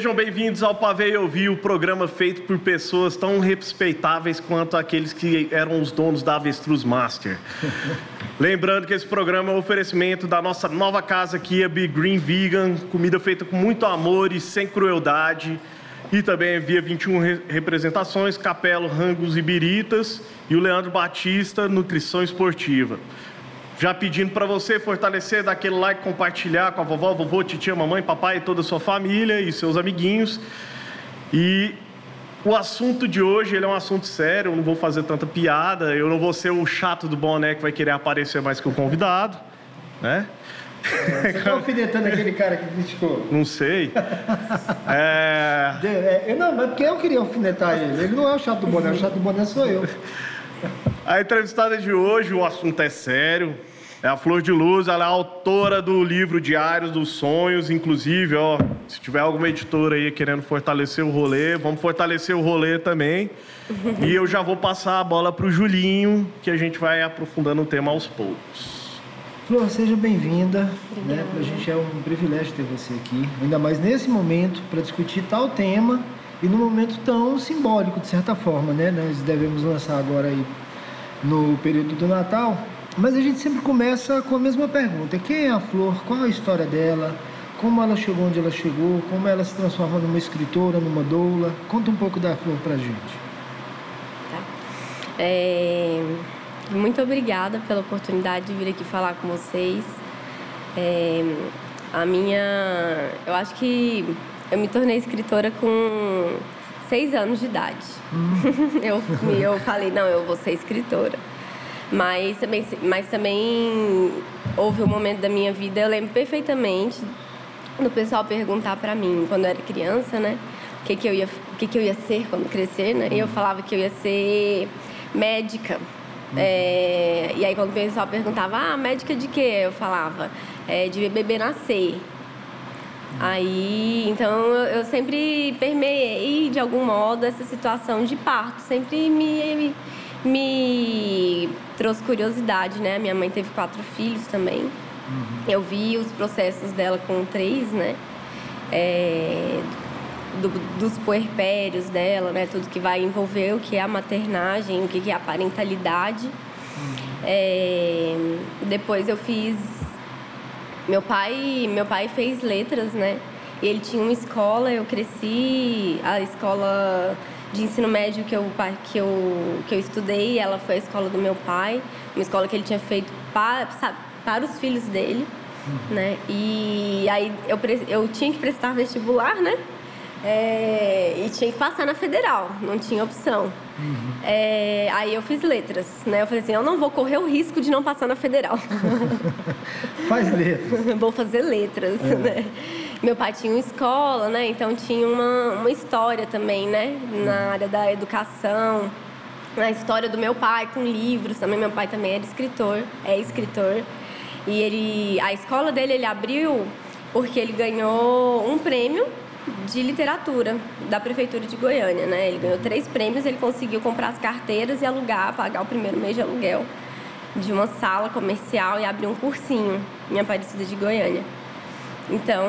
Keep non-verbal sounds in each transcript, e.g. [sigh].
Sejam bem-vindos ao Pavei Ouvir, o programa feito por pessoas tão respeitáveis quanto aqueles que eram os donos da Avestruz Master. [laughs] Lembrando que esse programa é um oferecimento da nossa nova casa aqui, a Be Green Vegan, comida feita com muito amor e sem crueldade. E também via 21 re representações, Capelo, Rangos e Biritas. E o Leandro Batista, Nutrição Esportiva. Já pedindo para você fortalecer, dar aquele like, compartilhar com a vovó, vovô, titia, mamãe, papai e toda a sua família e seus amiguinhos. E o assunto de hoje ele é um assunto sério, eu não vou fazer tanta piada, eu não vou ser o chato do boné que vai querer aparecer mais que o convidado, né? Você está alfinetando aquele cara que criticou? Não sei. [laughs] É... é... Eu, não, mas porque eu queria alfinetar ele. Ele não é o chato do boné, o chato do boné sou eu. A entrevistada de hoje, o assunto é sério. É a Flor de Luz, ela é autora do livro Diários dos Sonhos, inclusive, ó, se tiver alguma editora aí querendo fortalecer o rolê, vamos fortalecer o rolê também. e eu já vou passar a bola para o Julinho, que a gente vai aprofundando o tema aos poucos. Flor, seja bem-vinda. Né? Para a gente é um privilégio ter você aqui, ainda mais nesse momento, para discutir tal tema e num momento tão simbólico, de certa forma, né? Nós devemos lançar agora aí no período do Natal mas a gente sempre começa com a mesma pergunta: quem é a Flor? Qual a história dela? Como ela chegou onde ela chegou? Como ela se transforma numa escritora, numa doula? Conta um pouco da Flor pra gente. Tá. É... Muito obrigada pela oportunidade de vir aqui falar com vocês. É... A minha. Eu acho que eu me tornei escritora com seis anos de idade. Hum. [laughs] eu, eu falei, não, eu vou ser escritora. Mas também, mas também houve um momento da minha vida, eu lembro perfeitamente do pessoal perguntar para mim, quando eu era criança, né? O que, que, eu, ia, o que, que eu ia ser quando crescer, né? E eu falava que eu ia ser médica. É, e aí quando o pessoal perguntava, ah, médica de quê? Eu falava, é, de ver bebê nascer. Aí, então eu sempre permeei de algum modo essa situação de parto, sempre me, me me trouxe curiosidade, né? Minha mãe teve quatro filhos também. Uhum. Eu vi os processos dela com três, né? É, do, dos puerpérios dela, né? Tudo que vai envolver o que é a maternagem, o que é a parentalidade. Uhum. É, depois eu fiz... Meu pai, meu pai fez letras, né? Ele tinha uma escola, eu cresci... A escola de ensino médio que eu, que eu, que eu estudei, ela foi a escola do meu pai, uma escola que ele tinha feito para, para os filhos dele, uhum. né? E aí eu, eu tinha que prestar vestibular, né? É, e tinha que passar na federal, não tinha opção. Uhum. É, aí eu fiz letras, né? Eu falei assim, eu não vou correr o risco de não passar na federal. [laughs] Faz letras. [laughs] vou fazer letras, é. né? Meu pai tinha uma escola, né? Então tinha uma, uma história também, né? Na área da educação. A história do meu pai com livros também. Meu pai também era escritor, é escritor. E ele, a escola dele ele abriu porque ele ganhou um prêmio de literatura da prefeitura de Goiânia, né? Ele ganhou três prêmios, ele conseguiu comprar as carteiras e alugar, pagar o primeiro mês de aluguel de uma sala comercial e abrir um cursinho em Aparecida de Goiânia. Então,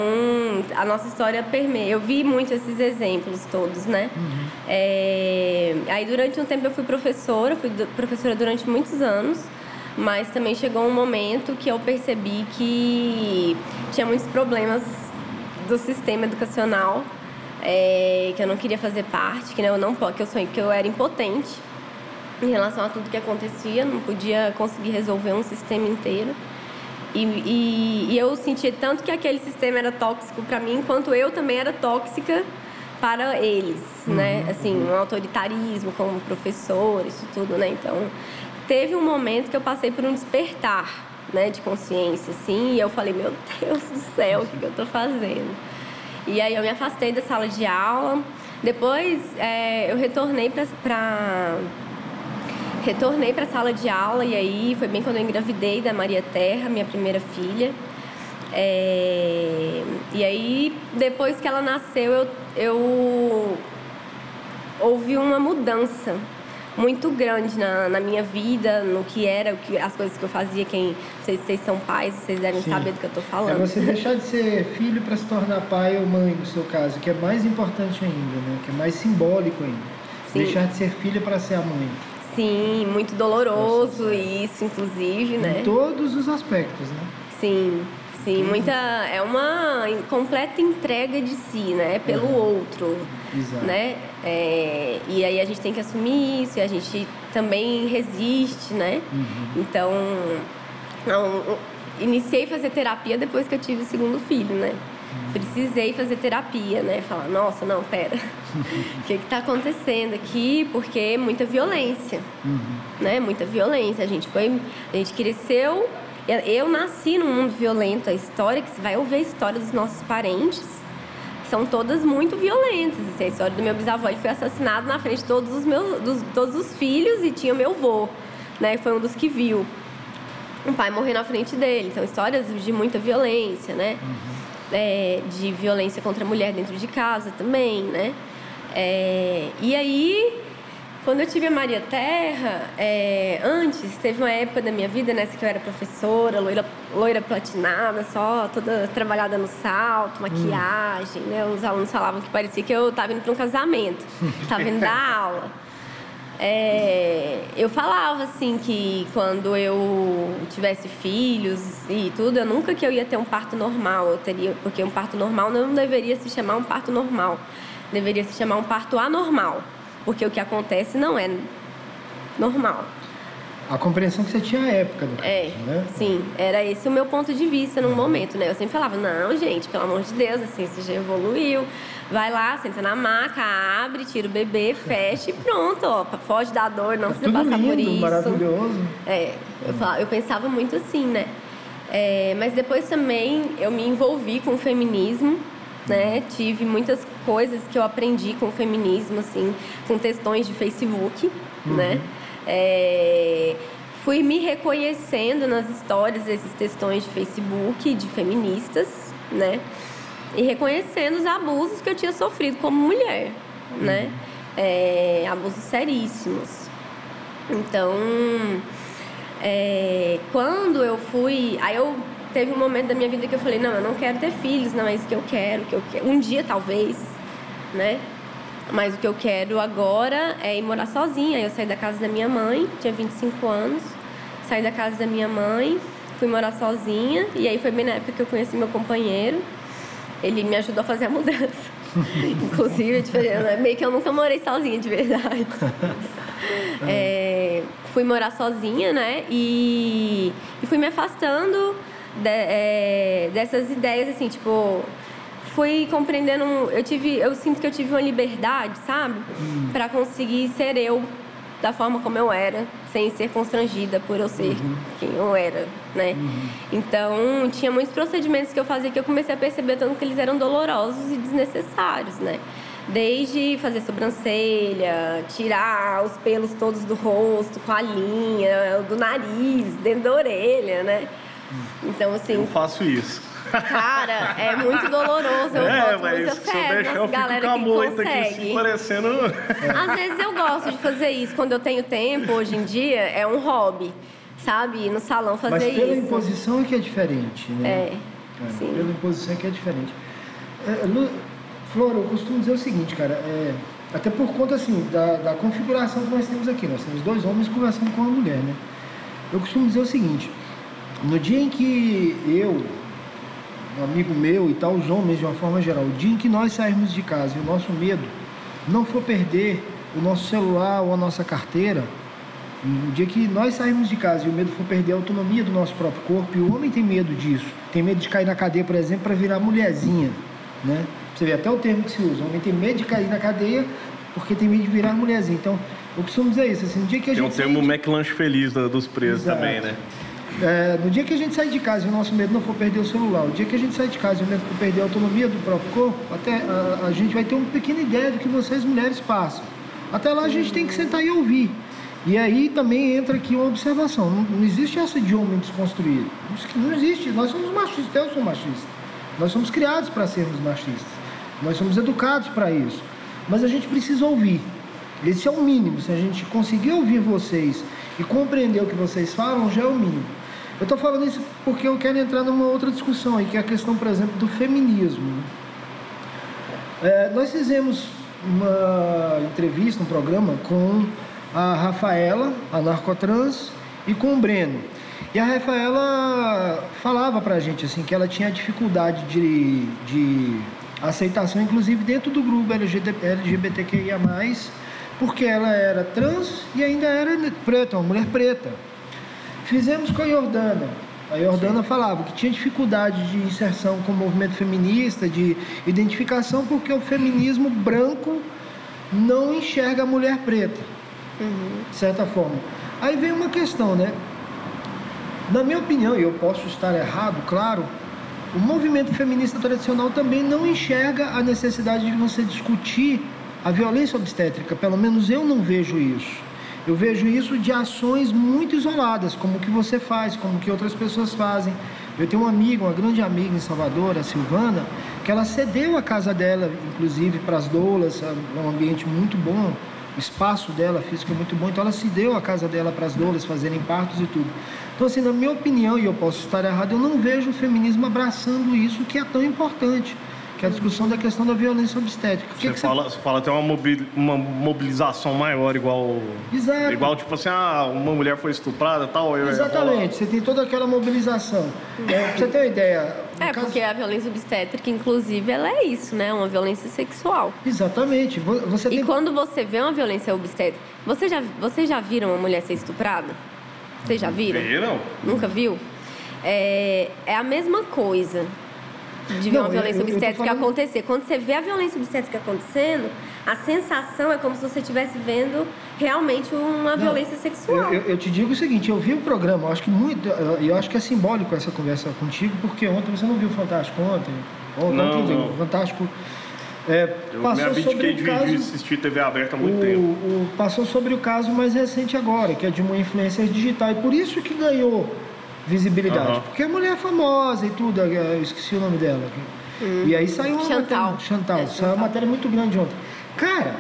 a nossa história permeia. Eu vi muito esses exemplos todos, né? Uhum. É... Aí, durante um tempo, eu fui professora, fui professora durante muitos anos, mas também chegou um momento que eu percebi que tinha muitos problemas do sistema educacional, é... que eu não queria fazer parte, que eu não que eu sonhei, que eu era impotente em relação a tudo que acontecia, não podia conseguir resolver um sistema inteiro. E, e, e eu sentia tanto que aquele sistema era tóxico para mim, quanto eu também era tóxica para eles, uhum. né? Assim, um autoritarismo como professor, isso tudo, né? Então, teve um momento que eu passei por um despertar, né, de consciência, assim, e eu falei, meu Deus do céu, o que, que eu estou fazendo? E aí eu me afastei da sala de aula. Depois é, eu retornei para Retornei para a sala de aula e aí foi bem quando eu engravidei da Maria Terra, minha primeira filha. É... E aí, depois que ela nasceu, eu, eu houve uma mudança. muito grande na, na minha vida, no que era, o que, as coisas que eu fazia. Quem, se vocês são pais, vocês devem Sim. saber do que eu estou falando. É você deixar de ser filho para se tornar pai ou mãe, no seu caso, que é mais importante ainda, né? que é mais simbólico ainda. Sim. Deixar de ser filha para ser a mãe. Sim, muito doloroso Nossa, isso, inclusive, né? Em todos os aspectos, né? Sim, sim, muita é uma completa entrega de si, né, pelo uhum. outro, Exato. né? É, e aí a gente tem que assumir isso, e a gente também resiste, né? Uhum. Então, não, iniciei a fazer terapia depois que eu tive o segundo filho, né? Precisei fazer terapia, né? Falar, nossa, não, pera, o que está acontecendo aqui? Porque muita violência, uhum. né? Muita violência. A gente foi, a gente cresceu. Eu nasci num mundo violento. A história que você vai ouvir a história dos nossos parentes são todas muito violentas. Assim, a história do meu bisavô, ele foi assassinado na frente de todos os meus, dos, todos os filhos e tinha o meu avô, né? Foi um dos que viu. Um pai morrer na frente dele. Então, histórias de muita violência, né? Uhum é, de violência contra a mulher dentro de casa também, né? É, e aí, quando eu tive a Maria Terra, é, antes, teve uma época da minha vida nessa que eu era professora, loira, loira platinada, só toda trabalhada no salto, hum. maquiagem, hum. né? Os alunos falavam que parecia que eu estava indo para um casamento, estava indo dar aula. É, eu falava assim que quando eu tivesse filhos e tudo, eu nunca que eu ia ter um parto normal, eu teria, porque um parto normal não deveria se chamar um parto normal, deveria se chamar um parto anormal, porque o que acontece não é normal a compreensão que você tinha à época do caso, é, né? Sim, era esse o meu ponto de vista num momento, né? Eu sempre falava, não, gente, pelo amor de Deus, assim, você já evoluiu. Vai lá, senta na maca, abre, tira o bebê, fecha e pronto, ó, foge da dor, não tá precisa passar lindo, por isso. maravilhoso. É, eu, falava, eu pensava muito assim, né? É, mas depois também eu me envolvi com o feminismo, né? Tive muitas coisas que eu aprendi com o feminismo, assim, com textões de Facebook, uhum. né? É, fui me reconhecendo nas histórias desses textões de Facebook de feministas, né? E reconhecendo os abusos que eu tinha sofrido como mulher, uhum. né? É, abusos seríssimos. Então, é, quando eu fui. Aí eu teve um momento da minha vida que eu falei: não, eu não quero ter filhos, não é isso que eu quero, que eu quero. Um dia talvez, né? Mas o que eu quero agora é ir morar sozinha. Eu saí da casa da minha mãe, tinha 25 anos, saí da casa da minha mãe, fui morar sozinha. E aí foi bem na época que eu conheci meu companheiro. Ele me ajudou a fazer a mudança. [laughs] Inclusive, tipo, meio que eu nunca morei sozinha de verdade. [laughs] é, fui morar sozinha, né? E, e fui me afastando de, é, dessas ideias, assim, tipo, fui compreendendo, eu tive, eu sinto que eu tive uma liberdade, sabe, hum. para conseguir ser eu da forma como eu era, sem ser constrangida por eu ser uhum. quem eu era, né? Uhum. Então, tinha muitos procedimentos que eu fazia que eu comecei a perceber tanto que eles eram dolorosos e desnecessários, né? Desde fazer sobrancelha, tirar os pelos todos do rosto, com a linha, do nariz, dentro da orelha, né? Hum. Então, assim. Eu faço isso. Cara, é muito doloroso. Eu é, boto muita fé deixar, eu galera com a moita Aqui, parecendo... Às vezes eu gosto de fazer isso. Quando eu tenho tempo, hoje em dia, é um hobby. Sabe? Ir no salão fazer Mas pela isso. imposição é que é diferente, né? É, é sim. Pela imposição é que é diferente. É, Lu, Flora, eu costumo dizer o seguinte, cara. É, até por conta, assim, da, da configuração que nós temos aqui. Nós temos dois homens conversando com uma mulher, né? Eu costumo dizer o seguinte. No dia em que eu um amigo meu e tal, os homens de uma forma geral, o dia em que nós sairmos de casa e o nosso medo não for perder o nosso celular ou a nossa carteira, o dia que nós sairmos de casa e o medo for perder a autonomia do nosso próprio corpo, e o homem tem medo disso, tem medo de cair na cadeia, por exemplo, para virar mulherzinha, né? Você vê até o termo que se usa, o homem tem medo de cair na cadeia porque tem medo de virar mulherzinha. Então, eu costumo dizer isso, assim, no dia que a tem gente... Tem o termo McLanche feliz dos presos Exato. também, né? É, no dia que a gente sair de casa e o nosso medo não for perder o celular, o dia que a gente sair de casa e o medo for perder a autonomia do próprio corpo, até a, a gente vai ter uma pequena ideia do que vocês mulheres passam. Até lá a gente tem que sentar e ouvir. E aí também entra aqui uma observação. Não, não existe essa de homem desconstruído. Não existe. Nós somos machistas. Eu sou machista. Nós somos criados para sermos machistas. Nós somos educados para isso. Mas a gente precisa ouvir. Esse é o mínimo. Se a gente conseguir ouvir vocês e compreender o que vocês falam, já é o mínimo. Eu estou falando isso porque eu quero entrar numa outra discussão aí, que é a questão, por exemplo, do feminismo. É, nós fizemos uma entrevista, um programa com a Rafaela, a narcotrans, e com o Breno. E a Rafaela falava pra gente assim que ela tinha dificuldade de, de aceitação, inclusive dentro do grupo LGBTQIA, porque ela era trans e ainda era preta, uma mulher preta. Fizemos com a Jordana. A Jordana Sim. falava que tinha dificuldade de inserção com o movimento feminista, de identificação, porque o feminismo branco não enxerga a mulher preta, uhum. de certa forma. Aí vem uma questão, né? Na minha opinião, e eu posso estar errado, claro, o movimento feminista tradicional também não enxerga a necessidade de você discutir a violência obstétrica. Pelo menos eu não vejo isso. Eu vejo isso de ações muito isoladas, como que você faz, como que outras pessoas fazem. Eu tenho uma amiga, uma grande amiga em Salvador, a Silvana, que ela cedeu a casa dela, inclusive para as doulas, é um ambiente muito bom, o espaço dela físico é muito bom, então ela cedeu a casa dela para as doulas fazerem partos e tudo. Então, assim, na minha opinião, e eu posso estar errado, eu não vejo o feminismo abraçando isso que é tão importante que é a discussão da questão da violência obstétrica. Você, que fala, você... você fala até uma, uma mobilização maior, igual. Exato. Igual, tipo assim, ah, uma mulher foi estuprada tal. Exatamente, você tem toda aquela mobilização. É, pra você ter uma ideia. É, caso... porque a violência obstétrica, inclusive, ela é isso, né? Uma violência sexual. Exatamente. Você tem... E quando você vê uma violência obstétrica, você já, você já viram uma mulher ser estuprada? Vocês já viram? Viram? Nunca viu? É, é a mesma coisa de ver não, uma violência eu, obstétrica eu falando... acontecer. Quando você vê a violência obstétrica acontecendo, a sensação é como se você estivesse vendo realmente uma não, violência sexual. Eu, eu, te digo o seguinte, eu vi o programa, eu acho que muito, eu acho que é simbólico essa conversa contigo, porque ontem você não viu o Fantástico ontem? Ontem, não, ontem, não. Fantástico. É, eu passou me sobre o caso, de assistir TV aberta há muito o, tempo. O, passou sobre o caso mais recente agora, que é de uma influência digital. E por isso que ganhou visibilidade. Uhum. Porque a mulher é famosa e tudo, eu esqueci o nome dela. Hum. E aí saiu uma Chantal. matéria. Chantal, é, saiu uma matéria muito grande ontem. Cara,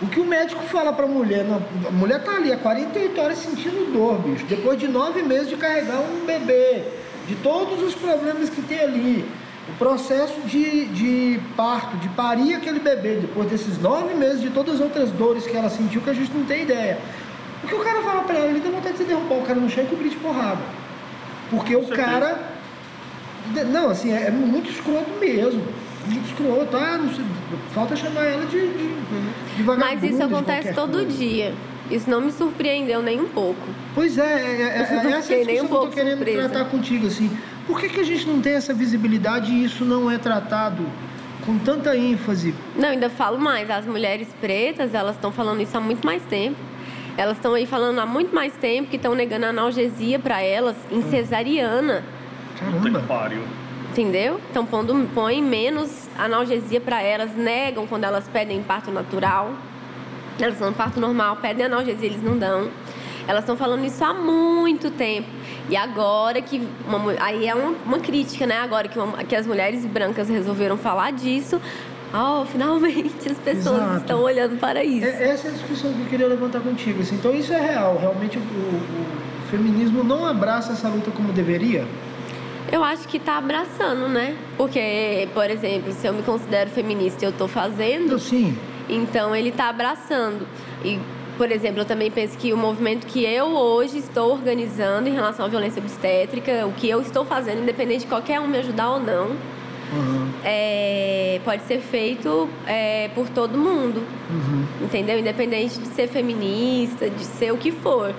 o que o médico fala pra mulher, a mulher tá ali há 48 horas sentindo dor, bicho. Depois de nove meses de carregar um bebê, de todos os problemas que tem ali. O processo de, de parto, de parir aquele bebê, depois desses nove meses, de todas as outras dores que ela sentiu, que a gente não tem ideia. O que o cara fala pra ela, ele tem vontade de derrubar o cara no chão e cobrir de porrada. Porque Com o certeza. cara. Não, assim, é, é, muito escroto mesmo. Muito escroto. Ah, não sei, falta chamar ela de, de, de Mas isso acontece todo coisa. dia. Isso não me surpreendeu nem um pouco. Pois é, é, é, é essa é a discussão um que eu tô querendo surpresa. tratar contigo, assim. Por que, que a gente não tem essa visibilidade e isso não é tratado com tanta ênfase? Não, ainda falo mais. As mulheres pretas, elas estão falando isso há muito mais tempo. Elas estão aí falando há muito mais tempo que estão negando analgesia para elas em cesariana. Caramba. Pariu. Entendeu? Então pondo, põem menos analgesia para elas, negam quando elas pedem parto natural. Elas dão parto normal, pedem analgesia, eles não dão. Elas estão falando isso há muito tempo. E agora que. Uma, aí é uma, uma crítica, né? Agora que, uma, que as mulheres brancas resolveram falar disso, Oh, finalmente as pessoas Exato. estão olhando para isso. É, essa é a discussão que eu queria levantar contigo. Assim. Então isso é real. Realmente o, o, o feminismo não abraça essa luta como deveria? Eu acho que está abraçando, né? Porque, por exemplo, se eu me considero feminista e eu estou fazendo, Sim. então ele está abraçando. E, por exemplo, eu também penso que o movimento que eu hoje estou organizando em relação à violência obstétrica, o que eu estou fazendo, independente de qualquer um me ajudar ou não, Uhum. É, pode ser feito é, por todo mundo, uhum. entendeu? Independente de ser feminista, de ser o que for,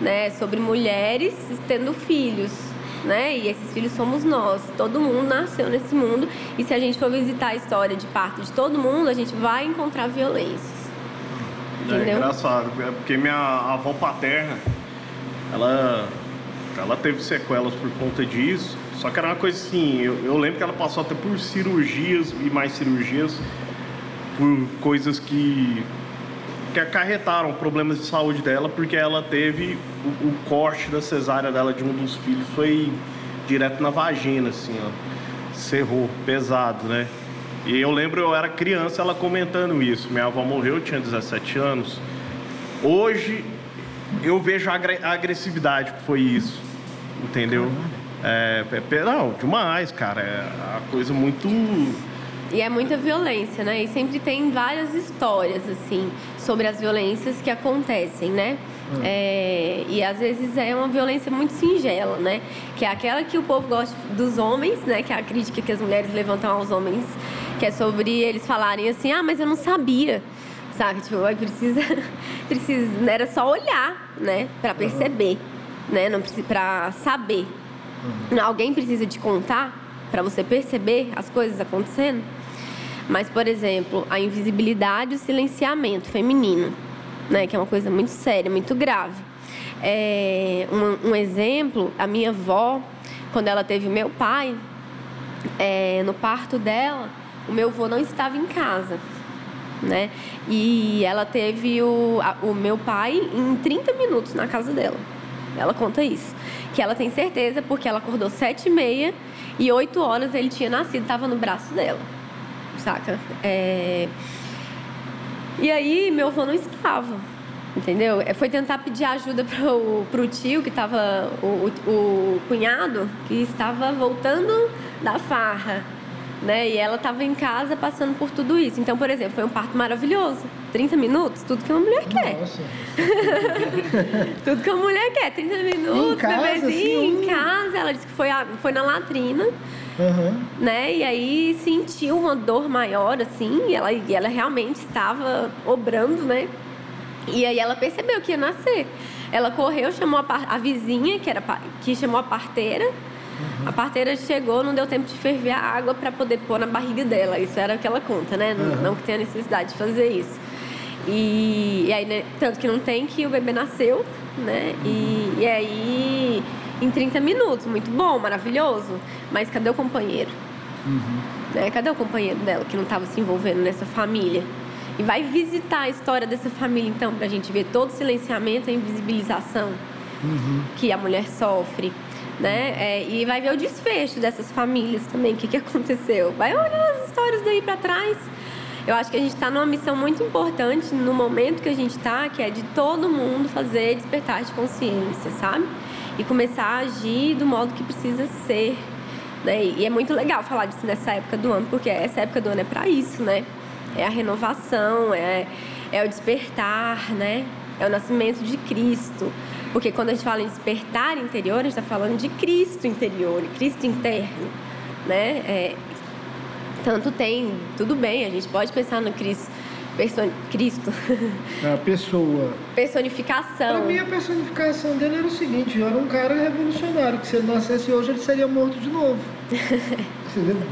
né? Sobre mulheres tendo filhos, né? E esses filhos somos nós. Todo mundo nasceu nesse mundo e se a gente for visitar a história de parto de todo mundo, a gente vai encontrar violências. É entendeu? É engraçado, é porque minha avó paterna, ela, ela teve sequelas por conta disso. Só que era uma coisa assim, eu, eu lembro que ela passou até por cirurgias e mais cirurgias, por coisas que, que acarretaram problemas de saúde dela, porque ela teve o, o corte da cesárea dela de um dos filhos, foi direto na vagina, assim, ó. Cerrou, pesado, né? E eu lembro, eu era criança, ela comentando isso. Minha avó morreu, eu tinha 17 anos. Hoje eu vejo a agressividade que foi isso, entendeu? É, é, não, demais, cara. É uma coisa muito. E é muita violência, né? E sempre tem várias histórias, assim, sobre as violências que acontecem, né? Hum. É, e às vezes é uma violência muito singela, né? Que é aquela que o povo gosta dos homens, né? Que é a crítica que as mulheres levantam aos homens, que é sobre eles falarem assim, ah, mas eu não sabia. Sabe? Tipo, precisa, [laughs] precisa, era só olhar, né? Para perceber, uhum. né? Não precisa para saber. Uhum. Alguém precisa te contar para você perceber as coisas acontecendo. Mas, por exemplo, a invisibilidade e o silenciamento feminino né? Que é uma coisa muito séria, muito grave. É, um, um, exemplo, a minha avó, quando ela teve meu pai, é, no parto dela, o meu avô não estava em casa, né? E ela teve o, a, o meu pai em 30 minutos na casa dela. Ela conta isso. Que ela tem certeza porque ela acordou sete e meia e oito horas ele tinha nascido, estava no braço dela, saca? É... E aí meu avô não estava, entendeu? É, foi tentar pedir ajuda [laughs] pro, pro tio, que estava, o, o, o cunhado, que estava voltando da farra, né? E ela estava em casa passando por tudo isso. Então, por exemplo, foi um parto maravilhoso. 30 minutos, tudo que uma mulher quer. Nossa. [laughs] tudo que uma mulher quer. 30 minutos, em bebezinho, assim, em casa. Ela disse que foi, a, foi na latrina. Uhum. Né? E aí sentiu uma dor maior, assim, e ela, e ela realmente estava obrando, né? E aí ela percebeu que ia nascer. Ela correu, chamou a, a vizinha, que, era, que chamou a parteira. Uhum. A parteira chegou, não deu tempo de ferver a água para poder pôr na barriga dela. Isso era o que ela conta, né? Uhum. Não, que tenha necessidade de fazer isso. E, e aí, né, tanto que não tem que o bebê nasceu, né? E, e aí em 30 minutos. Muito bom, maravilhoso. Mas cadê o companheiro? Uhum. Né? Cadê o companheiro dela que não estava se envolvendo nessa família? E vai visitar a história dessa família, então, para a gente ver todo o silenciamento e invisibilização uhum. que a mulher sofre. Né? É, e vai ver o desfecho dessas famílias também, o que, que aconteceu. Vai olhar as histórias daí para trás. Eu acho que a gente está numa missão muito importante no momento que a gente está, que é de todo mundo fazer despertar de consciência, sabe? e começar a agir do modo que precisa ser. Né? E é muito legal falar disso nessa época do ano, porque essa época do ano é para isso, né? É a renovação, é, é o despertar, né? É o nascimento de Cristo. Porque quando a gente fala em despertar interior, a gente está falando de Cristo interior, Cristo interno, né? É, tanto tem, tudo bem, a gente pode pensar no Cristo Person... Cristo. A pessoa. Personificação. Para mim, a personificação dele era o seguinte: era um cara revolucionário, que se ele nascesse hoje, ele seria morto de novo.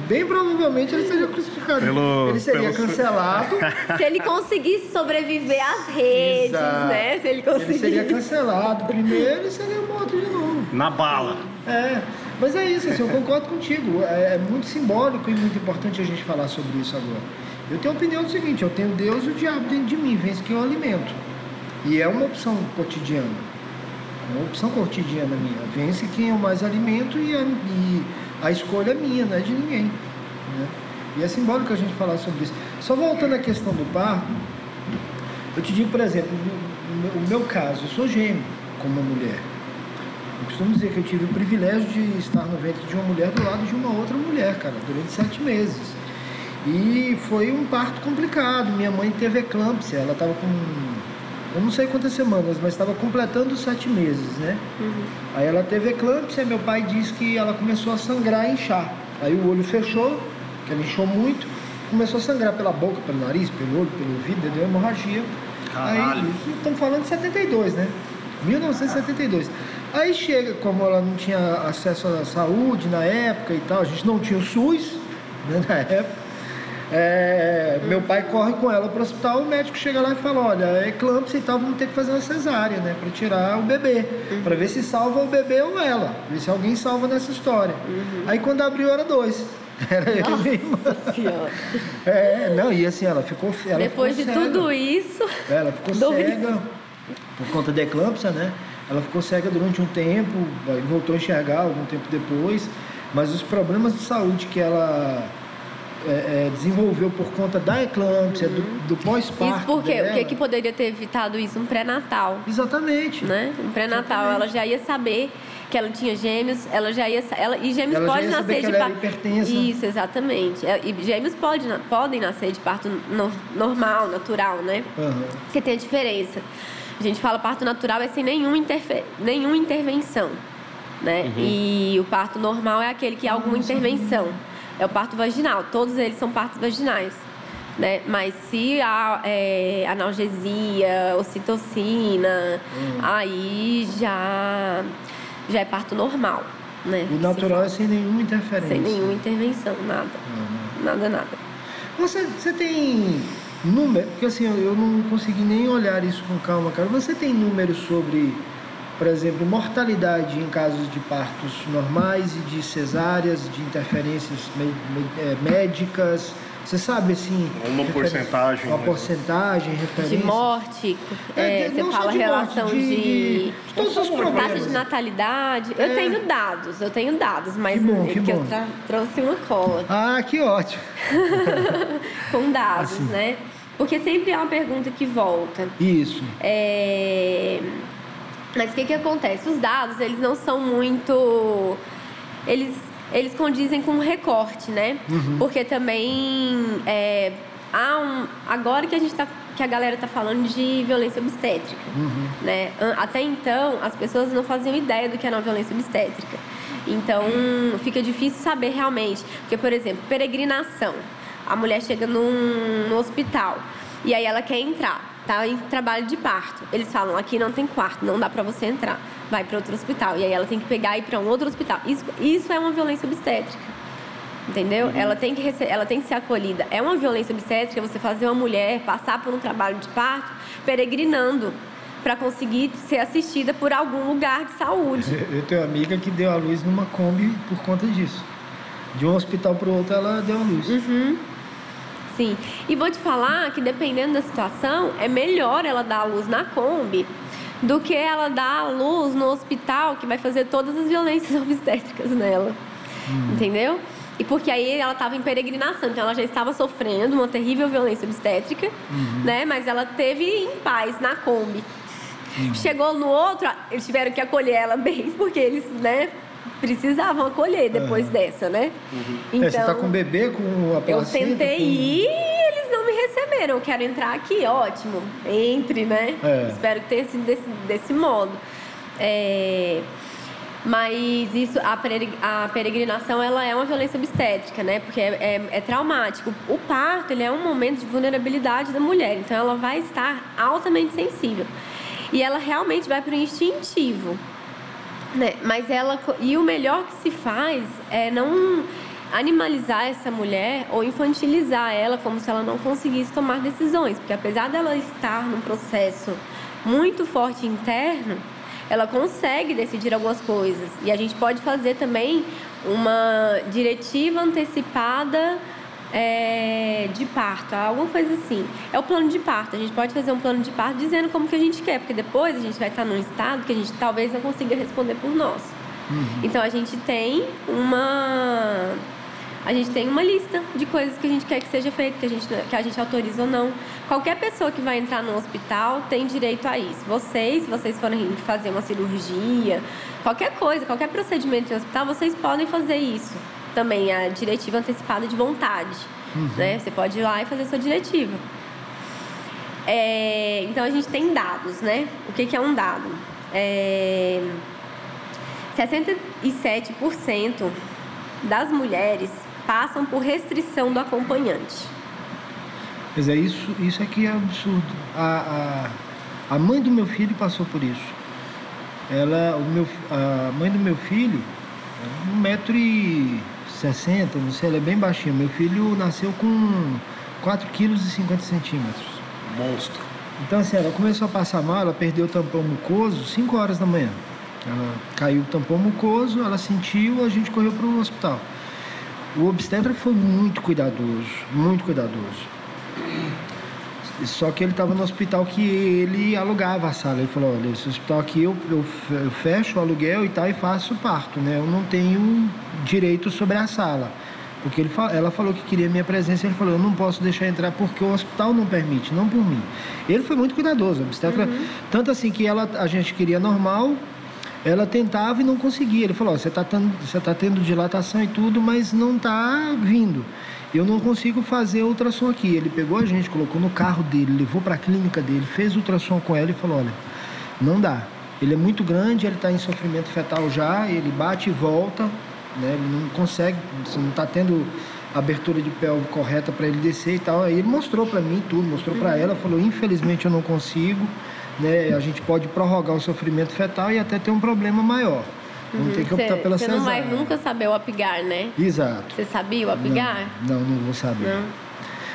Bem provavelmente ele seria crucificado. Pelo, ele seria pelo... cancelado. [laughs] Se ele conseguisse sobreviver às redes, Exato. né? Se ele conseguisse. Ele seria cancelado primeiro e seria morto de novo. Na bala. É. Mas é isso, assim, eu concordo contigo. É, é muito simbólico e muito importante a gente falar sobre isso agora. Eu tenho a opinião do seguinte, eu tenho Deus e o diabo dentro de mim, vence quem eu alimento. E é uma opção cotidiana. Uma opção cotidiana minha. Vence quem eu mais alimento e e a escolha é minha, não é de ninguém. Né? E é simbólico a gente falar sobre isso. Só voltando à questão do parto, eu te digo, por exemplo, o meu caso, eu sou gêmeo como uma mulher. Eu costumo dizer que eu tive o privilégio de estar no ventre de uma mulher do lado de uma outra mulher, cara, durante sete meses. E foi um parto complicado. Minha mãe teve eclâmpsia, ela estava com. Eu não sei quantas semanas, mas estava completando sete meses, né? Uhum. Aí ela teve eclâmpsia, meu pai disse que ela começou a sangrar e inchar. Aí o olho fechou, que ela inchou muito, começou a sangrar pela boca, pelo nariz, pelo olho, pelo ouvido, deu hemorragia. Caralho. Aí, estamos falando de 72, né? 1972. Aí chega, como ela não tinha acesso à saúde na época e tal, a gente não tinha o SUS né, na época. É, meu pai corre com ela para o hospital, o médico chega lá e fala, olha, é eclâmpsia e tal, vamos ter que fazer uma cesárea, né? Para tirar o bebê, uhum. para ver se salva o bebê ou ela, ver se alguém salva nessa história. Uhum. Aí quando abriu era dois. [laughs] Era Nossa ele É, não, e assim, ela ficou. Ela Depois ficou de cega. tudo isso. É, ela ficou dois. cega por conta da eclâmpsia, né? Ela ficou cega durante um tempo, voltou a enxergar algum tempo depois, mas os problemas de saúde que ela é, é, desenvolveu por conta da eclâmpsia, uhum. do, do pós-parto. Isso porque o que, que poderia ter evitado isso? Um pré-natal. Exatamente. Né? Um pré-natal, ela já ia saber que ela tinha gêmeos, ela já ia. Ela, e gêmeos ela pode nascer de parto. Isso, exatamente. É, e gêmeos pode, podem nascer de parto no, normal, natural, né? Uhum. Porque tem a diferença. A gente fala parto natural é sem nenhuma, interfe... nenhuma intervenção. Né? Uhum. E o parto normal é aquele que há alguma intervenção. É o parto vaginal. Todos eles são partos vaginais. Né? Mas se há é, analgesia, ocitocina, uhum. aí já, já é parto normal. Né? O natural é sem nenhuma interferência. Sem nenhuma intervenção, nada. Uhum. Nada, nada. Você, você tem número, porque assim, eu não consegui nem olhar isso com calma, cara. Você tem números sobre, por exemplo, mortalidade em casos de partos normais e de cesáreas, de interferências é, médicas? Você sabe, assim... Uma porcentagem. Uma né? porcentagem, referência... De morte, é, é, você fala relação de... de, de, de todos os problemas. Taxa de natalidade. Eu é. tenho dados, eu tenho dados, mas que bom, que, que bom. eu trouxe uma cola. Ah, que ótimo. [laughs] Com dados, assim. né? Porque sempre é uma pergunta que volta. Isso. É... Mas o que, que acontece? Os dados, eles não são muito... Eles, eles condizem com um recorte, né? Uhum. Porque também... É... Há um... Agora que a gente tá que a galera tá falando de violência obstétrica, uhum. né? Até então, as pessoas não faziam ideia do que era uma violência obstétrica. Então, fica difícil saber realmente. Porque, por exemplo, peregrinação a mulher chega num, num hospital e aí ela quer entrar, tá em trabalho de parto. Eles falam: aqui não tem quarto, não dá para você entrar. Vai para outro hospital. E aí ela tem que pegar e ir para um outro hospital. Isso, isso é uma violência obstétrica. Entendeu? Uhum. Ela, tem que ela tem que ser acolhida. É uma violência obstétrica você fazer uma mulher passar por um trabalho de parto peregrinando para conseguir ser assistida por algum lugar de saúde. Eu tenho uma amiga que deu a luz numa Kombi por conta disso. De um hospital para o outro ela deu a luz. Uhum. Sim. E vou te falar que dependendo da situação, é melhor ela dar a luz na Kombi do que ela dar a luz no hospital que vai fazer todas as violências [laughs] obstétricas nela. Hum. Entendeu? E porque aí ela estava em peregrinação, então ela já estava sofrendo uma terrível violência obstétrica, uhum. né? Mas ela teve em paz na Kombi. Uhum. Chegou no outro, eles tiveram que acolher ela [laughs] bem, porque eles, né, precisavam acolher depois uhum. dessa, né? Uhum. Então, é, você tá então, com o bebê, com a placenta? Eu tentei com... ir e eles não me receberam. Eu quero entrar aqui, ótimo. Entre, né? É. Espero que tenha sido desse, desse modo. É... Mas isso, a peregrinação, ela é uma violência obstétrica, né? Porque é, é, é, traumático. O parto, ele é um momento de vulnerabilidade da mulher. Então, ela vai estar altamente sensível. E ela realmente vai para o instintivo. Né? Mas ela e o melhor que se faz é não animalizar essa mulher ou infantilizar ela como se ela não conseguisse tomar decisões, porque apesar dela estar num processo muito forte interno, ela consegue decidir algumas coisas. E a gente pode fazer também uma diretiva antecipada é, de parto, alguma coisa assim. É o plano de parto. A gente pode fazer um plano de parto dizendo como que a gente quer, porque depois a gente vai estar num estado que a gente talvez não consiga responder por nós. Uhum. Então a gente tem uma a gente tem uma lista de coisas que a gente quer que seja feito, que a gente, que a gente autoriza ou não. Qualquer pessoa que vai entrar no hospital tem direito a isso. Vocês, se vocês forem fazer uma cirurgia, qualquer coisa, qualquer procedimento no hospital, vocês podem fazer isso também a diretiva antecipada de vontade. Uhum. Né? Você pode ir lá e fazer a sua diretiva. É, então a gente tem dados, né? O que, que é um dado? É, 67% das mulheres passam por restrição do acompanhante. Mas é isso, isso aqui é absurdo. A, a, a mãe do meu filho passou por isso. Ela, o meu, a mãe do meu filho, um metro e 60, não sei, ela é bem baixinha. Meu filho nasceu com 4 quilos e 50 centímetros. Monstro. Então, assim, ela começou a passar mal, ela perdeu o tampão mucoso 5 horas da manhã. Ela caiu o tampão mucoso, ela sentiu, a gente correu para o hospital. O obstetra foi muito cuidadoso, muito cuidadoso. Só que ele estava no hospital que ele alugava a sala. Ele falou: olha, esse hospital aqui eu, eu, fecho o aluguel e tal e faço o parto, né? Eu não tenho direito sobre a sala. Porque ele, ela falou que queria minha presença, ele falou, eu não posso deixar entrar porque o hospital não permite, não por mim. Ele foi muito cuidadoso, obstetra, uhum. tanto assim que ela, a gente queria normal, ela tentava e não conseguia. Ele falou, você está tendo, tá tendo dilatação e tudo, mas não está vindo. Eu não consigo fazer ultrassom aqui. Ele pegou a gente, colocou no carro dele, levou para a clínica dele, fez ultrassom com ela e falou, olha, não dá. Ele é muito grande, ele está em sofrimento fetal já, ele bate e volta, né? Ele não consegue, não está tendo abertura de pelve correta para ele descer e tal. Aí ele mostrou para mim tudo, mostrou para ela, falou: infelizmente eu não consigo, né? A gente pode prorrogar o sofrimento fetal e até ter um problema maior. Uhum. ter que optar cê, pela cesárea. Você não vai nunca saber o apigar, né? Exato. Você sabia o apigar? Não, não, não vou saber. Não.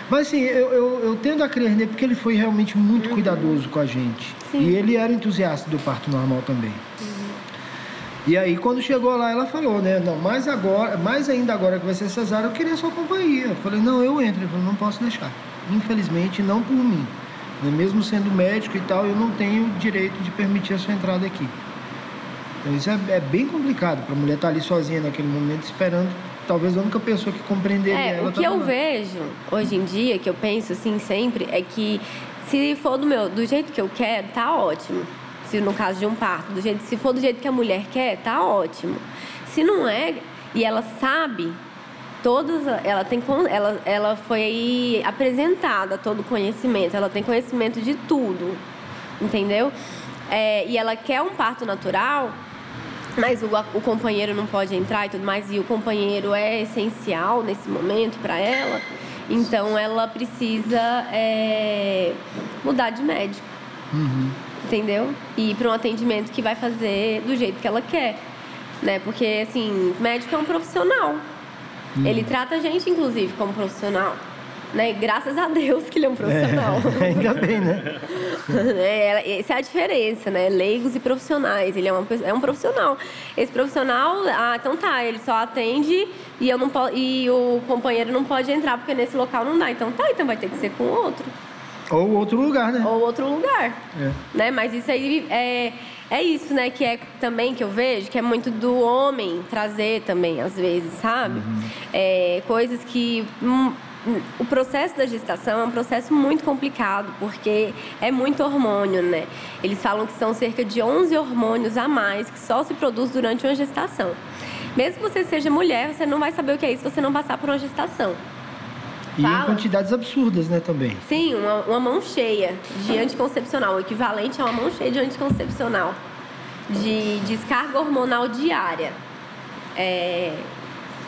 Mas assim, eu, eu, eu, tendo a crer nele porque ele foi realmente muito uhum. cuidadoso com a gente. Sim. E ele era entusiasta do parto normal também. E aí quando chegou lá, ela falou, né? Não, mais agora, mais ainda agora que vai ser cesárea, eu queria sua companhia. Eu falei, não, eu entro. Ele falou, não posso deixar. Infelizmente, não por mim. Né, mesmo sendo médico e tal, eu não tenho direito de permitir a sua entrada aqui. Então isso é, é bem complicado para a mulher estar tá ali sozinha naquele momento, esperando. Talvez a única pessoa que compreenderia é, ela. O que eu lá. vejo hoje em dia, que eu penso assim sempre, é que se for do meu, do jeito que eu quero, tá ótimo se no caso de um parto, do jeito, se for do jeito que a mulher quer, tá ótimo. Se não é, e ela sabe todas, ela tem ela, ela foi apresentada todo o conhecimento, ela tem conhecimento de tudo, entendeu? É, e ela quer um parto natural, mas o, o companheiro não pode entrar e tudo mais, e o companheiro é essencial nesse momento para ela, então ela precisa é, mudar de médico. Uhum entendeu? E ir para um atendimento que vai fazer do jeito que ela quer, né? Porque assim, médico é um profissional. Hum. Ele trata a gente, inclusive, como profissional. Né? Graças a Deus que ele é um profissional. É, [laughs] ainda bem, né? é, essa é a diferença, né? Leigos e profissionais. Ele é, uma, é um profissional. Esse profissional, ah, então tá, ele só atende e, eu não e o companheiro não pode entrar porque nesse local não dá. Então tá, então vai ter que ser com outro. Ou outro lugar, né? Ou outro lugar. É. Né? Mas isso aí é, é isso, né? Que é também que eu vejo, que é muito do homem trazer também, às vezes, sabe? Uhum. É, coisas que. Hum, o processo da gestação é um processo muito complicado, porque é muito hormônio, né? Eles falam que são cerca de 11 hormônios a mais que só se produz durante uma gestação. Mesmo que você seja mulher, você não vai saber o que é isso se você não passar por uma gestação. E Fala. em quantidades absurdas, né, também. Sim, uma, uma mão cheia de anticoncepcional, o equivalente a uma mão cheia de anticoncepcional, de descarga hormonal diária. É,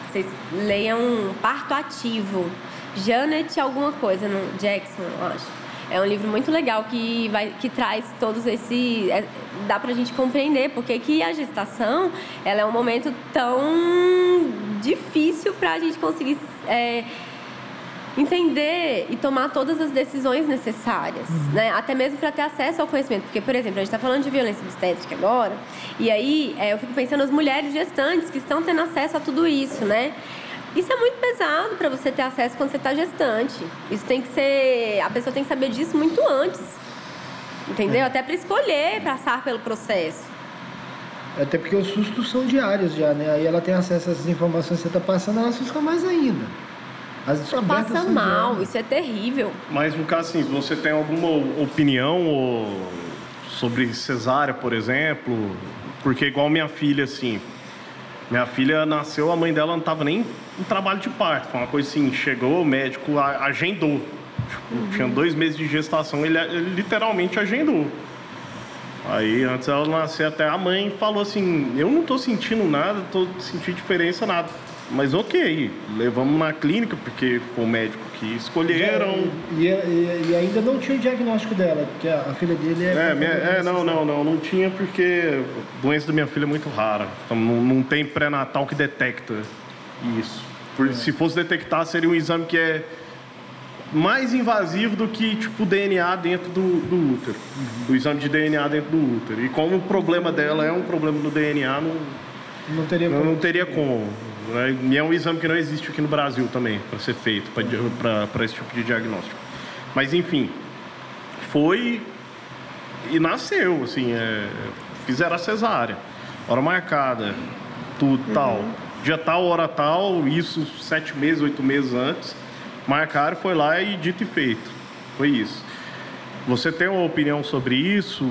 vocês leiam Parto Ativo, Janet alguma coisa, no Jackson, eu acho. É um livro muito legal que, vai, que traz todos esses. É, dá pra gente compreender porque que a gestação ela é um momento tão difícil pra gente conseguir. É, entender e tomar todas as decisões necessárias, uhum. né? Até mesmo para ter acesso ao conhecimento. Porque, por exemplo, a gente está falando de violência obstétrica agora, e aí é, eu fico pensando nas mulheres gestantes que estão tendo acesso a tudo isso, né? Isso é muito pesado para você ter acesso quando você está gestante. Isso tem que ser. A pessoa tem que saber disso muito antes. Entendeu? É. Até para escolher passar pelo processo. Até porque os sustos são diários já, né? Aí ela tem acesso a essas informações que você está passando, ela assusta mais ainda. As passa mal, isso é terrível. Mas no caso assim, você tem alguma opinião ou... sobre cesárea, por exemplo? Porque igual minha filha, assim, minha filha nasceu, a mãe dela não estava nem em trabalho de parto. Foi uma coisa assim, chegou, o médico agendou. Uhum. Tinha dois meses de gestação, ele, ele, literalmente agendou. Aí antes ela nascer, até a mãe falou assim, eu não estou sentindo nada, estou sentindo diferença nada. Mas ok, levamos na clínica, porque foi o médico que escolheram. E, e, e ainda não tinha o diagnóstico dela, porque a, filha dele é. É, minha, é não, não, não, não tinha, porque a doença da minha filha é muito rara. Então não, não tem pré-natal que detecta isso. Por, é. Se fosse detectar, seria um exame que é mais invasivo do que tipo DNA dentro do, do útero. Uhum. O exame de DNA dentro do útero. E como o problema dela é um problema do DNA, não, não teria não, como. Não teria como. Né? E é um exame que não existe aqui no Brasil também, para ser feito, para esse tipo de diagnóstico. Mas, enfim, foi e nasceu, assim, é, fizeram a cesárea, hora marcada, tudo uhum. tal. dia tal, hora tal, isso sete meses, oito meses antes. Marcaram, foi lá e dito e feito. Foi isso. Você tem uma opinião sobre isso?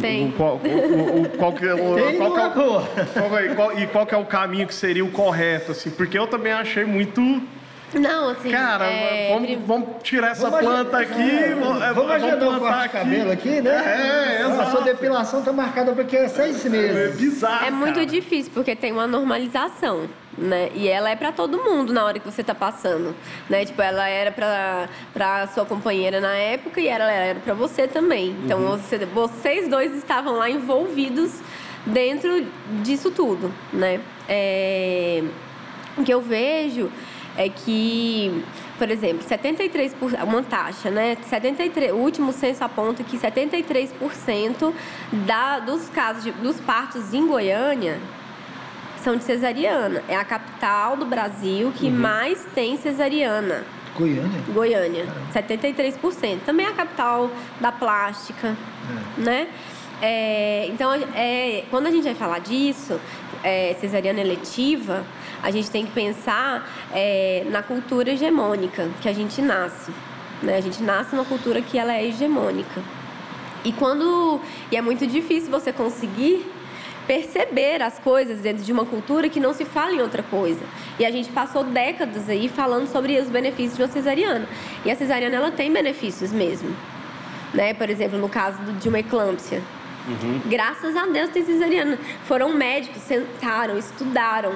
Tem. qual, que é o caminho que seria o correto, assim? Porque eu também achei muito... Não, assim. Cara, é, vamos, vamos tirar essa Vamos planta aqui. é, vamos, é, Vamos ajudar o plantar corte de cabelo aqui, né? É, Ah, A sua depilação tá marcada porque é seis É meses. bizarro, É muito cara. difícil, porque tem uma normalização, né? E ela é pra todo mundo na hora que você tá passando, né? Tipo, ela era pra, pra sua companheira na época e ela era pra você também. Então, você- vocês dois estavam lá envolvidos dentro disso tudo, né? É, O que eu vejo é que, por exemplo, 73%, uma taxa, né? 73, o último censo aponta que 73% da, dos casos de, dos partos em Goiânia são de cesariana. É a capital do Brasil que mais tem cesariana. Goiânia? Goiânia, 73%. Também é a capital da plástica, né? É, então, é, quando a gente vai falar disso, é, cesariana eletiva, a gente tem que pensar é, na cultura hegemônica que a gente nasce. Né? A gente nasce numa cultura que ela é hegemônica. E quando e é muito difícil você conseguir perceber as coisas dentro de uma cultura que não se fala em outra coisa. E a gente passou décadas aí falando sobre os benefícios de uma cesariana. E a cesariana ela tem benefícios mesmo. Né? Por exemplo, no caso de uma eclâmpsia. Graças a Deus tem cesariana. Foram médicos, sentaram, estudaram,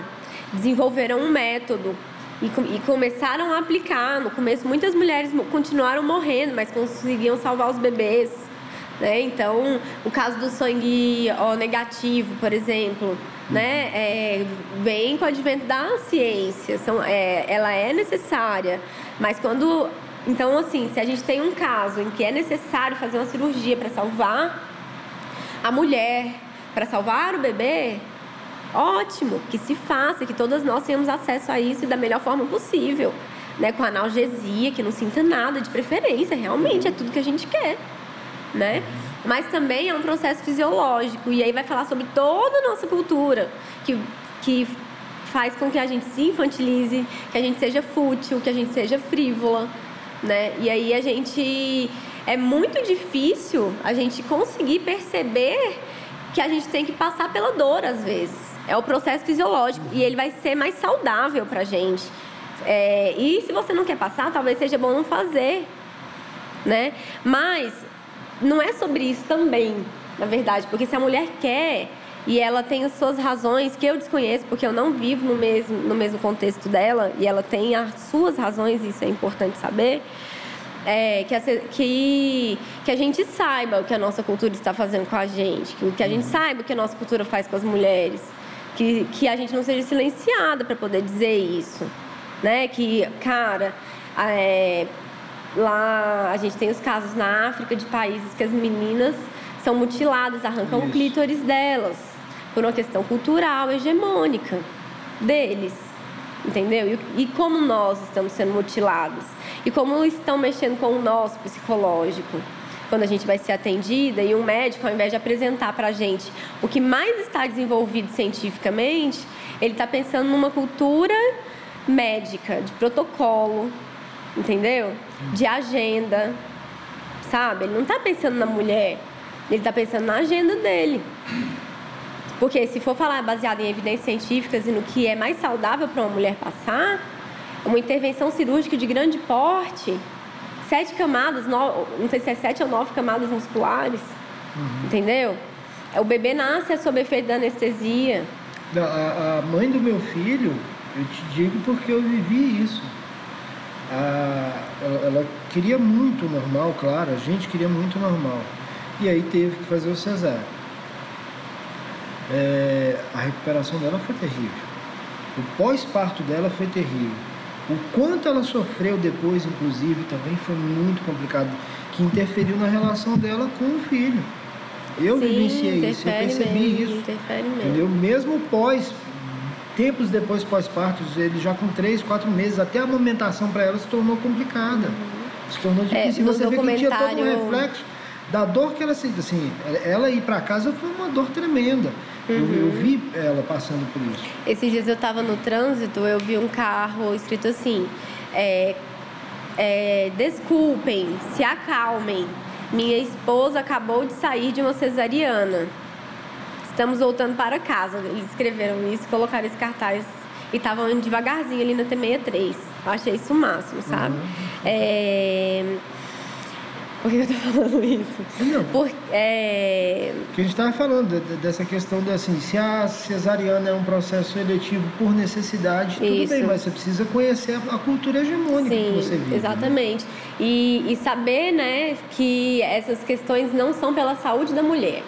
desenvolveram um método e, e começaram a aplicar. No começo, muitas mulheres continuaram morrendo, mas conseguiam salvar os bebês. Né? Então, o caso do sangue negativo, por exemplo, né? É, vem com o advento da ciência. São, é, ela é necessária, mas quando. Então, assim, se a gente tem um caso em que é necessário fazer uma cirurgia para salvar a mulher, para salvar o bebê, ótimo, que se faça, que todas nós tenhamos acesso a isso da melhor forma possível. Né? Com analgesia, que não sinta nada de preferência, realmente é tudo que a gente quer né? Mas também é um processo fisiológico e aí vai falar sobre toda a nossa cultura que, que faz com que a gente se infantilize, que a gente seja fútil, que a gente seja frívola, né? E aí a gente é muito difícil a gente conseguir perceber que a gente tem que passar pela dor às vezes. É o processo fisiológico e ele vai ser mais saudável pra gente. É, e se você não quer passar, talvez seja bom não fazer, né? Mas não é sobre isso também, na verdade, porque se a mulher quer e ela tem as suas razões que eu desconheço, porque eu não vivo no mesmo, no mesmo contexto dela, e ela tem as suas razões, isso é importante saber, é, que, a, que, que a gente saiba o que a nossa cultura está fazendo com a gente, que, que a gente saiba o que a nossa cultura faz com as mulheres, que, que a gente não seja silenciada para poder dizer isso, né? Que, cara, é, Lá a gente tem os casos na África de países que as meninas são mutiladas, arrancam o Isso. clítoris delas por uma questão cultural, hegemônica deles. Entendeu? E, e como nós estamos sendo mutiladas? E como estão mexendo com o nosso psicológico? Quando a gente vai ser atendida e um médico, ao invés de apresentar para a gente o que mais está desenvolvido cientificamente, ele está pensando numa cultura médica, de protocolo, entendeu? De agenda, sabe? Ele não está pensando na mulher, ele está pensando na agenda dele. Porque se for falar baseado em evidências científicas e no que é mais saudável para uma mulher passar, uma intervenção cirúrgica de grande porte, sete camadas, no- não sei se é sete ou nove camadas musculares, entendeu? O bebê nasce sob efeito da anestesia. A, a mãe do meu filho, eu te digo porque eu vivi isso. A- ela, ela queria muito normal, claro, a gente queria muito normal. E aí teve que fazer o cesárea. É, a recuperação dela foi terrível. O pós-parto dela foi terrível. O quanto ela sofreu depois, inclusive, também foi muito complicado, que interferiu na relação dela com o filho. Eu Sim, vivenciei isso, eu percebi mesmo, isso. Mesmo. Entendeu? Mesmo pós, tempos depois pós-partos, ele já com três, quatro meses, até a amamentação para ela se tornou complicada. Se tornou difícil. É, você vê que tinha todo um reflexo da dor que ela sente. Assim, ela ir para casa foi uma dor tremenda. Uhum. Eu, eu, vi ela passando por isso. Esses dias eu estava no trânsito, eu vi um carro escrito assim: é, é, desculpem, se acalmem. Minha esposa acabou de sair de uma cesariana. Estamos voltando para casa. Eles escreveram isso, colocaram esse cartaz e estavam devagarzinho ali na T63. Eu achei isso o máximo, sabe? Uhum. É... Por que eu tô falando isso? Não. Por, é... Porque a gente estava falando de, de, dessa questão de assim, se a cesariana é um processo eletivo por necessidade, tudo isso. bem, mas você precisa conhecer a, a cultura hegemônica Sim, que você vive. Né? Exatamente. Né? E, e saber, né, que essas questões não são pela saúde da mulher.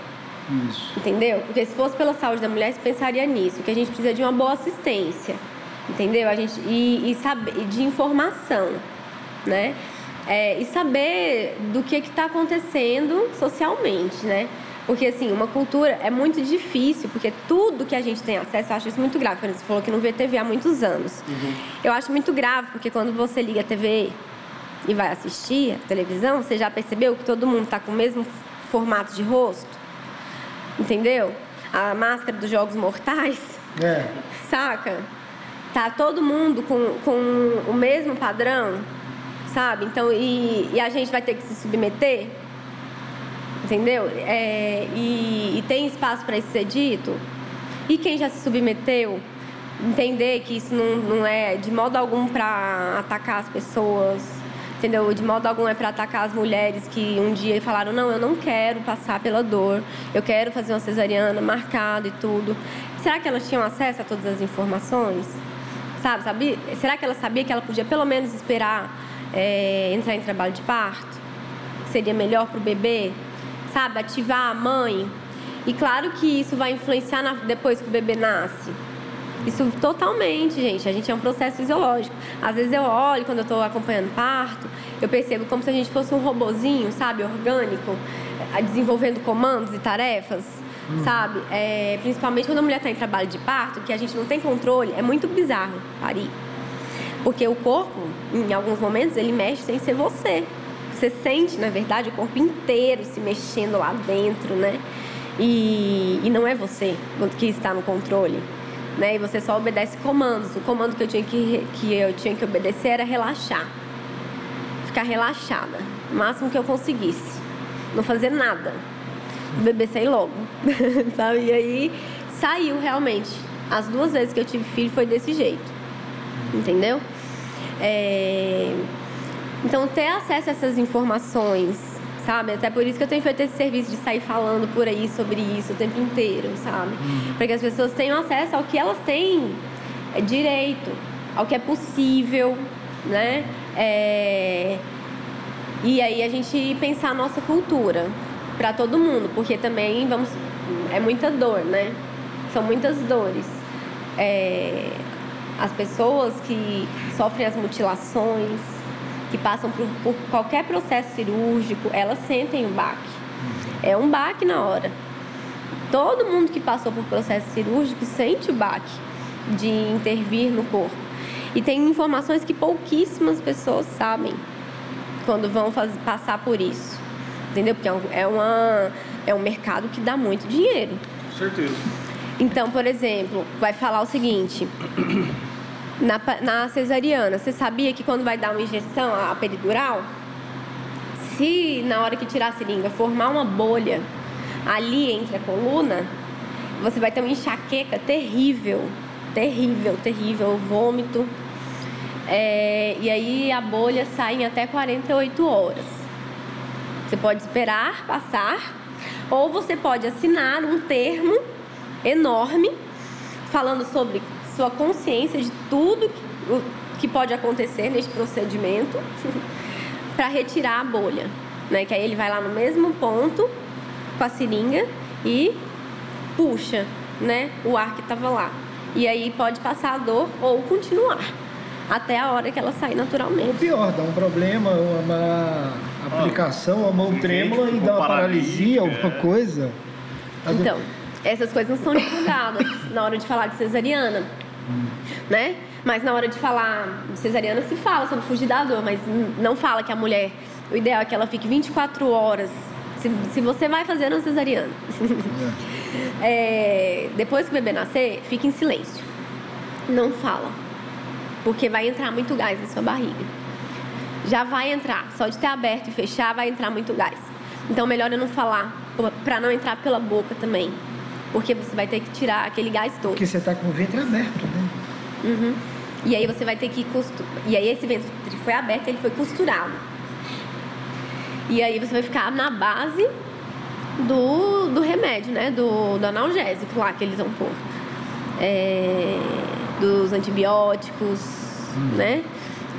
Isso. Entendeu? Porque se fosse pela saúde da mulher, você pensaria nisso, que a gente precisa de uma boa assistência. Entendeu? A gente, e, e saber, de informação, né? É, e saber do que está acontecendo socialmente, né? Porque, assim, uma cultura é muito difícil, porque tudo que a gente tem acesso, eu acho isso muito grave. Quando você falou que não vê TV há muitos anos. Uhum. Eu acho muito grave, porque quando você liga a TV e vai assistir a televisão, você já percebeu que todo mundo está com o mesmo formato de rosto? Entendeu? A máscara dos Jogos Mortais. É. Saca? Tá todo mundo com, com o mesmo padrão, sabe? Então, e, e a gente vai ter que se submeter, entendeu? É, e, e tem espaço para isso ser dito. E quem já se submeteu, entender que isso não, não é de modo algum para atacar as pessoas, entendeu? De modo algum é para atacar as mulheres que um dia falaram: não, eu não quero passar pela dor, eu quero fazer uma cesariana marcada e tudo. Será que elas tinham acesso a todas as informações? Sabe, sabia? Será que ela sabia que ela podia pelo menos esperar é, entrar em trabalho de parto? Seria melhor para o bebê? Sabe, ativar a mãe? E claro que isso vai influenciar na, depois que o bebê nasce. Isso totalmente, gente. A gente é um processo fisiológico. Às vezes eu olho quando eu estou acompanhando parto, eu percebo como se a gente fosse um robozinho, sabe, orgânico, eh, desenvolvendo comandos e tarefas uhum. sabe? É, principalmente quando a mulher está em trabalho de parto, que a gente não tem controle, é muito bizarro parir. Porque o corpo, em alguns momentos, ele mexe sem ser você. Você sente, na verdade, o corpo inteiro se mexendo lá dentro, né? E, e não é você que está no controle. Né? E você só obedece comandos. O comando que eu tinha que, que, eu tinha que obedecer era relaxar. Ficar relaxada. O máximo que eu conseguisse. Não fazer nada o bebê sair logo, [laughs] sabe? E aí saiu realmente. As duas vezes que eu tive filho foi desse jeito, entendeu? É... Então, ter acesso a essas informações, sabe? Até por isso que eu tenho feito esse serviço de sair falando por aí sobre isso o tempo inteiro, sabe? Uhum. Para que as pessoas tenham acesso ao que elas têm é, direito, ao que é possível, né? É... E aí a gente pensar a nossa cultura, para todo mundo, porque também vamos é muita dor, né? São muitas dores. É, as pessoas que sofrem as mutilações, que passam por, por qualquer processo cirúrgico, elas sentem o baque. É um baque na hora. Todo mundo que passou por processo cirúrgico sente o baque de intervir no corpo. E tem informações que pouquíssimas pessoas sabem quando vão fazer, passar por isso entendeu? Porque é, um, é, uma, é um mercado que dá muito dinheiro. Com certeza. Então, por exemplo, vai falar o seguinte. Na, na cesariana, você sabia que quando vai dar uma injeção, a peridural, se na hora que tirar a seringa formar uma bolha ali entre a coluna, você vai ter uma enxaqueca terrível, terrível, terrível, vômito. É, e aí a bolha sai em até 48 horas. Você pode esperar passar, ou você pode assinar um termo enorme falando sobre sua consciência de tudo que pode acontecer neste procedimento [laughs] para retirar a bolha, né? Que aí ele vai lá no mesmo ponto com a seringa e puxa, né, o ar que estava lá. E aí pode passar a dor ou continuar até a hora que ela sair naturalmente. Ou pior, dá um problema, uma aplicação, a mão trêmula e dá uma paralisia, alguma é. coisa. Então, essas coisas não são [laughs] divulgadas na hora de falar de cesariana, né? Mas na hora de falar de cesariana se fala sobre fugir da dor, mas não fala que a mulher, o ideal é que ela fique 24 horas Se, se você vai fazer uma cesariana, [laughs] é, depois que o bebê nascer, fique em silêncio. Não fala. Porque vai entrar muito gás na sua barriga. Já vai entrar. Só de ter aberto e fechar, vai entrar muito gás. Então, melhor eu não falar, para não entrar pela boca também. Porque você vai ter que tirar aquele gás todo. Porque você está com o ventre aberto, né? Uhum. E aí você vai ter que costurar. E aí esse ventre foi aberto, ele foi costurado. E aí você vai ficar na base do, do remédio, né? Do, do analgésico lá que eles vão pôr. É, dos antibióticos, hum. né?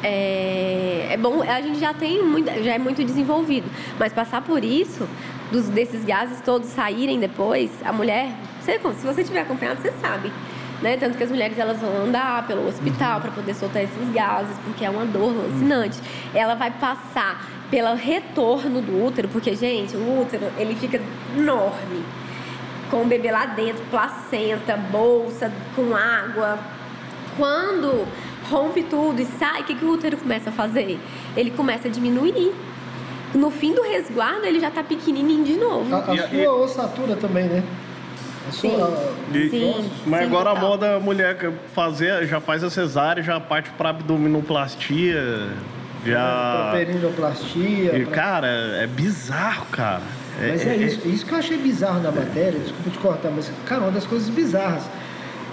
É, é, bom, a gente já tem muito, já é muito desenvolvido, mas passar por isso, dos, desses gases todos saírem depois, a mulher, você, se você tiver acompanhado, você sabe né? Tanto que as mulheres elas vão andar pelo hospital uhum. para poder soltar esses gases, porque é uma dor alucinante. Uhum. Ela vai passar pelo retorno do útero, porque, gente, o útero ele fica enorme. Com o bebê lá dentro, placenta, bolsa com água. Quando rompe tudo e sai, o que, que o útero começa a fazer? Ele começa a diminuir. No fim do resguardo, ele já está pequenininho de novo. A, a sua ossatura também, né? Sim, e, sim, mas sim, agora a moda a mulher fazer, já faz a cesárea, já parte para abdominoplastia, já. Perinoplastia. E, pra... Cara, é bizarro, cara. Mas é, é, é isso, isso que eu achei bizarro na matéria, desculpa te cortar, mas, cara, uma das coisas bizarras.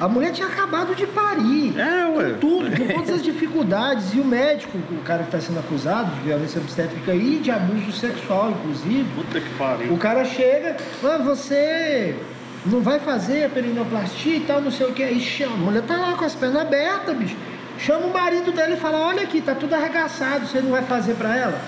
A mulher tinha acabado de parir. É, ué. Com tudo, com todas as dificuldades. E o médico, o cara que está sendo acusado de violência obstétrica e de abuso sexual, inclusive. Puta que pariu. O cara chega, ah, você não vai fazer a perinoplastia e tal, não sei o que. Aí chama, a mulher tá lá com as pernas abertas, bicho. Chama o marido dela e fala, olha aqui, tá tudo arregaçado, você não vai fazer pra ela?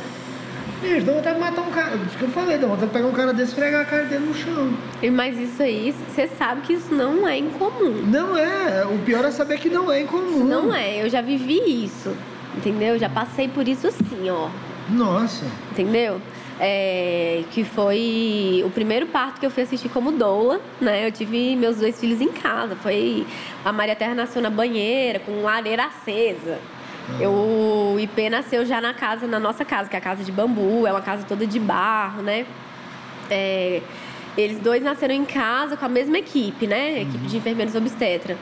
Bicho, dá vontade de matar um cara. Isso que eu falei, dá vontade de pegar um cara desse e fregar a cara dele no chão. Mas isso aí, você sabe que isso não é incomum. Não é. O pior é saber que não é incomum. Não é. Eu já vivi isso. Entendeu? Já passei por isso assim, ó. Nossa. Entendeu? é, que foi o primeiro parto que eu fui assistir como doula, né? Eu tive meus dois filhos em casa. Foi a Maria Terra nasceu na banheira com lareira acesa. Eu, o IP nasceu já na casa, na nossa casa, que é a casa de bambu, é uma casa toda de barro, né? É, eles dois nasceram em casa com a mesma equipe, né? Equipe de enfermeiros obstetra.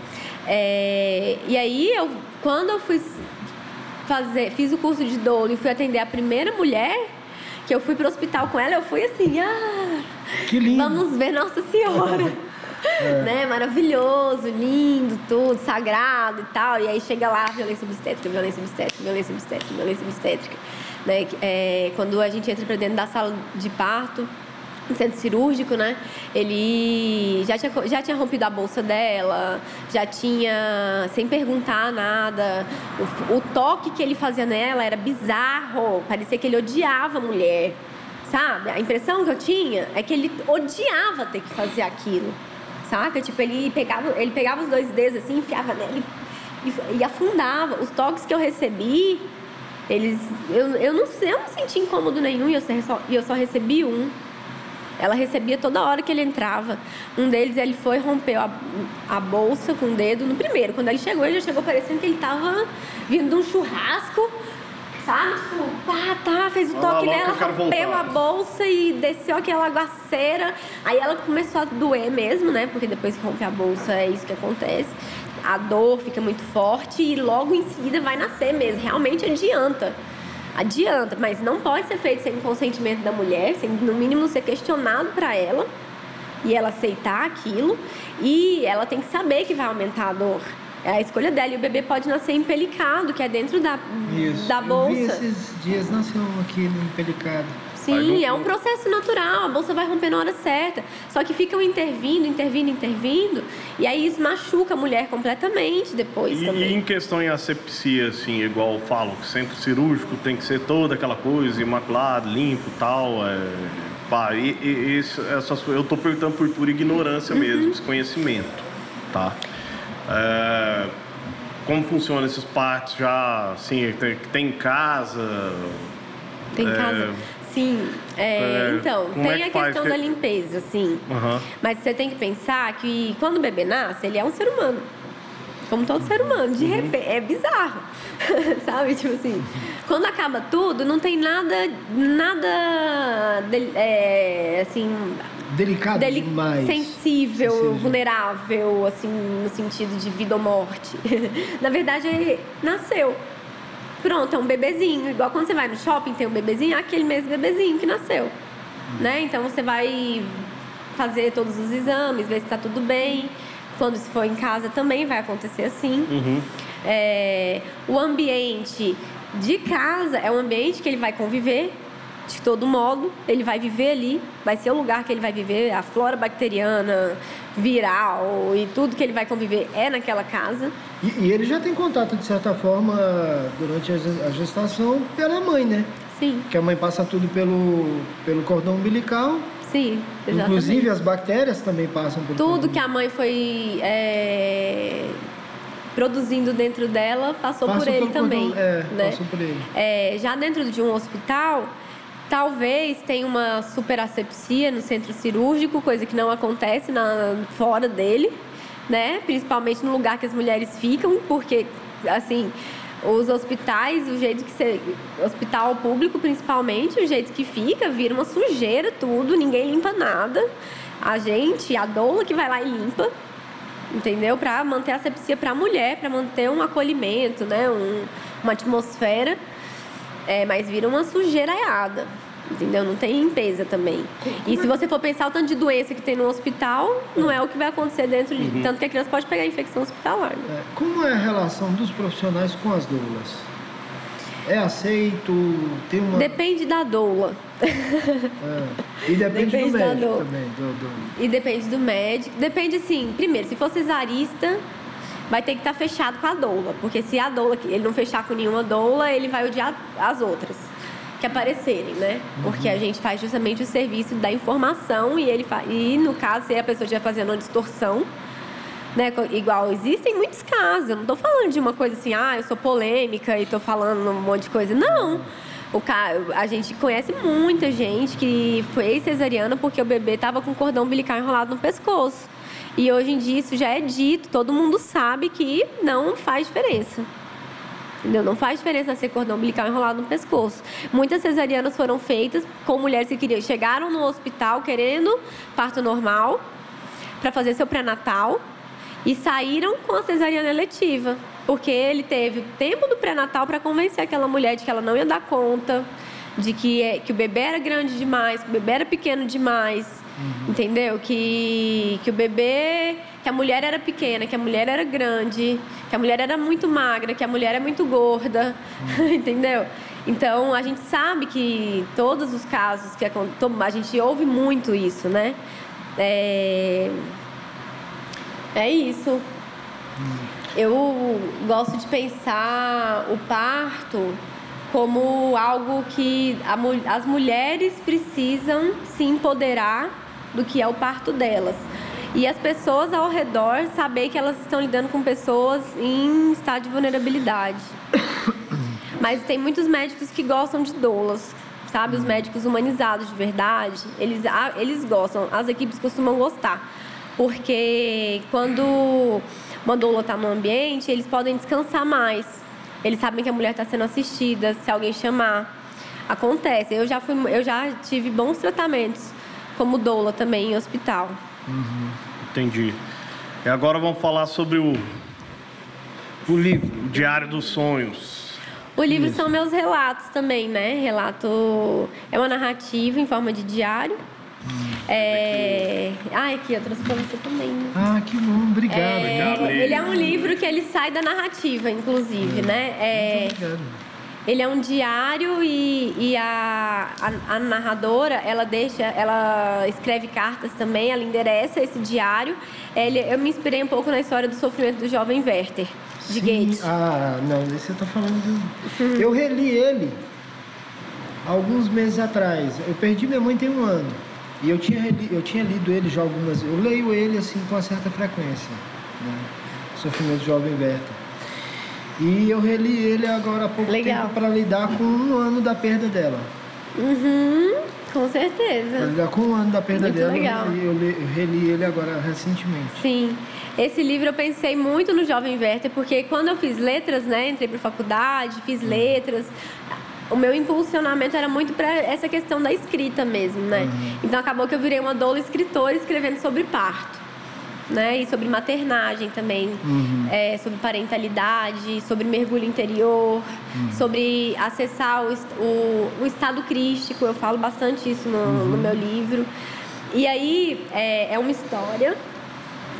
É, e aí, eu, quando eu fui fazer, fiz o curso de doula e fui atender a primeira mulher, que eu fui pro hospital com ela, eu fui assim, ah, que lindo. vamos ver Nossa Senhora. [laughs] É. Né? Maravilhoso, lindo, tudo, sagrado e tal. E aí chega lá, violência obstétrica, violência obstétrica, violência obstétrica, violência obstétrica. Né? É, quando a gente entra para dentro da sala de parto, no centro cirúrgico, né? Ele já tinha, já tinha rompido a bolsa dela, já tinha, sem perguntar nada. O, o toque que ele fazia nela era bizarro, parecia que ele odiava a mulher, sabe? A impressão que eu tinha é que ele odiava ter que fazer aquilo, saca? Tipo, ele pegava, ele pegava os dois dedos assim, enfiava nele e, e afundava. Os toques que eu recebi, eles, eu, eu, não, eu não senti incômodo nenhum e eu só, eu só recebi um. Ela recebia toda hora que ele entrava. Um deles, ele foi rompeu a, a bolsa com o dedo no primeiro. Quando ele chegou, ele já chegou parecendo que ele estava vindo de um churrasco, sabe? Tipo, pá, tá, fez o toque nela, rompeu a bolsa e desceu aquela aguaceira. Aí ela começou a doer mesmo, né? Porque depois que rompe a bolsa é isso que acontece. A dor fica muito forte e logo em seguida vai nascer mesmo. Realmente adianta adianta, mas não pode ser feito sem o consentimento da mulher, sem no mínimo ser questionado para ela e ela aceitar aquilo e ela tem que saber que vai aumentar a dor. É a escolha dela e o bebê pode nascer empelicado, que é dentro da, Isso. da bolsa. Eu vi esses dias nasceu aqui no empelicado. Sim, é um processo natural, a bolsa vai romper na hora certa. Só que ficam intervindo, intervindo, intervindo, e aí isso machuca a mulher completamente depois e, também. E em questão em asepsia, assim, igual eu falo, que centro cirúrgico tem que ser toda aquela coisa, imaculado, limpo tal, é... Pá, e, e, isso, eu tô perguntando por pura ignorância uhum. mesmo, desconhecimento, tá? É, como funcionam esses partos já, assim, tem, tem casa? Tem é, casa. Sim, é, é, então, tem é a questão da limpeza, sim. Uhum. Mas você tem que pensar que quando o bebê nasce, ele é um ser humano. como todo ser humano, de repente, é bizarro, [laughs] sabe? Tipo assim, quando acaba tudo, não tem nada, nada, de- é, assim, Delicado deli- demais. sensível, Sensível. vulnerável, assim, no sentido de vida ou morte. [laughs] Na verdade, ele nasceu. Pronto, é um bebezinho. Igual quando você vai no shopping, tem um bebezinho, é aquele mesmo bebezinho que nasceu. Né? Então você vai fazer todos os exames, ver se está tudo bem. Quando se for em casa também vai acontecer assim. Uhum. É, o ambiente de casa é um ambiente que ele vai conviver de todo modo, ele vai viver ali, vai ser o lugar que ele vai viver, a flora bacteriana, viral e tudo que ele vai conviver é naquela casa. E, e ele já tem contato, de certa forma, durante a ge- a gestação, pela mãe, né? Sim, Que a mãe passa tudo pelo, pelo cordão umbilical. sim, exatamente. Inclusive as bactérias também passam por tudo que a mãe foi é, produzindo dentro dela passou Passa por ele pelo cordão- também, é, né? passou por ele. É, já dentro de um hospital, talvez tenha uma superasepsia no centro cirúrgico, coisa que não acontece na, fora dele, né? Principalmente no lugar que as mulheres ficam, porque, assim, os hospitais, o jeito que você. Hospital público, principalmente, o jeito que fica, vira uma sujeira tudo, ninguém limpa nada. A gente, a doula que vai lá e limpa, entendeu? Para manter a asepsia para a mulher, para manter um acolhimento, né? Um, uma atmosfera. É, mas vira uma sujeiraiada. Entendeu? Não tem limpeza também. E se você for pensar o tanto de doença que tem no hospital, não é o que vai acontecer dentro de. Tanto que a criança pode pegar infecção hospitalar. Né? É, como é a relação dos profissionais com as doulas? É aceito? Tem uma. Depende da doula. é, e depende, Depende do da médico também. do- do- E depende do médico. Depende, assim, primeiro, se for cesarista, vai ter que estar fechado com a doula. Porque se a doula, ele não fechar com nenhuma doula, ele vai odiar as outras que aparecerem, né? Porque a gente faz justamente o serviço da informação e ele fa... e no caso, se a pessoa estiver fazendo uma distorção, né? Igual existem muitos casos. Eu não tô falando de uma coisa assim, ah, eu sou polêmica e tô falando um monte de coisa. Não. O ca... A gente conhece muita gente que foi cesariana porque o bebê tava com cordão umbilical enrolado no pescoço. E hoje em dia isso já é dito, todo mundo sabe que não faz diferença. Entendeu? Não faz diferença ser cordão umbilical enrolado no pescoço. Muitas cesarianas foram feitas com mulheres que queriam, chegaram no hospital querendo parto normal para fazer seu pré-natal e saíram com a cesariana eletiva, porque ele teve o tempo do pré-natal para convencer aquela mulher de que ela não ia dar conta, de que, é- que o bebê era grande demais, que o bebê era pequeno demais, entendeu? Que, que o bebê, que a mulher era pequena, que a mulher era grande, que a mulher era muito magra, que a mulher é muito gorda, [laughs] entendeu? Então a gente sabe que todos os casos que a gente ouve muito isso, né? É, é isso. Eu gosto de pensar o parto como algo que a as mulheres precisam se empoderar do que é o parto delas. E as pessoas ao redor saber que elas estão lidando com pessoas em estado de vulnerabilidade. [coughs] Mas tem muitos médicos que gostam de doulas, sabe? Os médicos humanizados de verdade, eles, eles gostam, as equipes costumam gostar. Porque quando uma doula está no ambiente, eles podem descansar mais. Eles sabem que a mulher está sendo assistida, se alguém chamar. Acontece. Eu já, fui, eu já tive bons tratamentos como doula também em hospital. Entendi. E agora vamos falar sobre o, O livro. o Diário dos Sonhos. O livro são meus relatos também, né? Relato é uma narrativa em forma de diário. É... Ah, aqui, eu trouxe pra você também. Ah, que bom. Obrigado. É, Obrigado, ele é um livro que ele sai da narrativa, inclusive, né? É, Obrigado. ele é um diário e, e a, a, a narradora, ela deixa, ela escreve cartas também, ela endereça esse diário. Ele, eu me inspirei um pouco na história do sofrimento do jovem Werther, de Sim. Goethe. Ah, não, esse você tá falando do... Eu reli ele alguns meses atrás. Eu perdi minha mãe tem um ano. E eu tinha, reli- eu tinha lido ele já algumas Eu leio ele assim com uma certa frequência. Né? Sofrimento do Jovem Werther. E eu reli ele agora há pouco Legal. tempo para lidar com um ano da perda dela. Uhum, Com certeza. Já com um ano da perda Muito dela, legal. e eu, li- eu reli ele agora recentemente. Sim. Esse livro eu pensei muito no Jovem Werther, porque quando eu fiz letras, né, entrei para faculdade, fiz letras, o meu impulsionamento era muito para essa questão da escrita mesmo, né? Então acabou que eu virei uma doula escritora escrevendo sobre parto. Né? E sobre maternagem também, é, sobre parentalidade, sobre mergulho interior, sobre acessar o, o, o estado crístico. Eu falo bastante isso no, no meu livro. E aí é, é uma história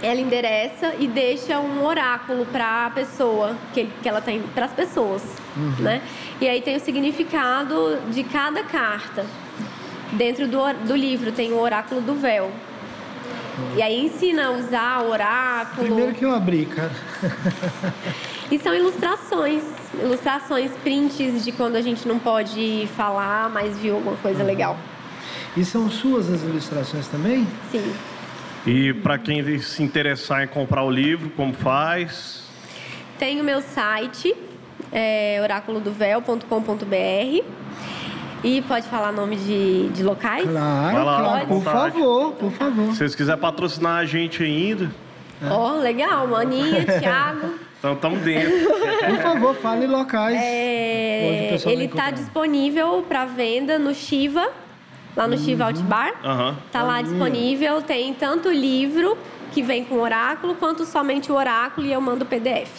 ela endereça e deixa um oráculo para a pessoa que, que ela tem para as pessoas, né? E aí tem o significado de cada carta. Dentro do, do livro tem o oráculo do véu. E aí ensina a usar o oráculo. Primeiro que eu abri, cara. [laughs] E são ilustrações, ilustrações, prints de quando a gente não pode falar, mas viu alguma coisa legal. E são suas as ilustrações também? Sim. E para quem se interessar em comprar o livro, como faz? Tem o meu site, é, oraculodovel.com.br. E pode falar nome de, de locais? Claro, lá, claro. Por favor, por favor. Se vocês quiserem patrocinar a gente ainda, Ó, legal, Maninha, [laughs] Thiago. então estamos dentro. Por favor, fale locais. É, ele está disponível para venda no Shiva, lá no Shiva Uhum. Outbar. Aham. Tá lá disponível, tem tanto o livro que vem com o oráculo, quanto somente o oráculo e eu mando o PDF.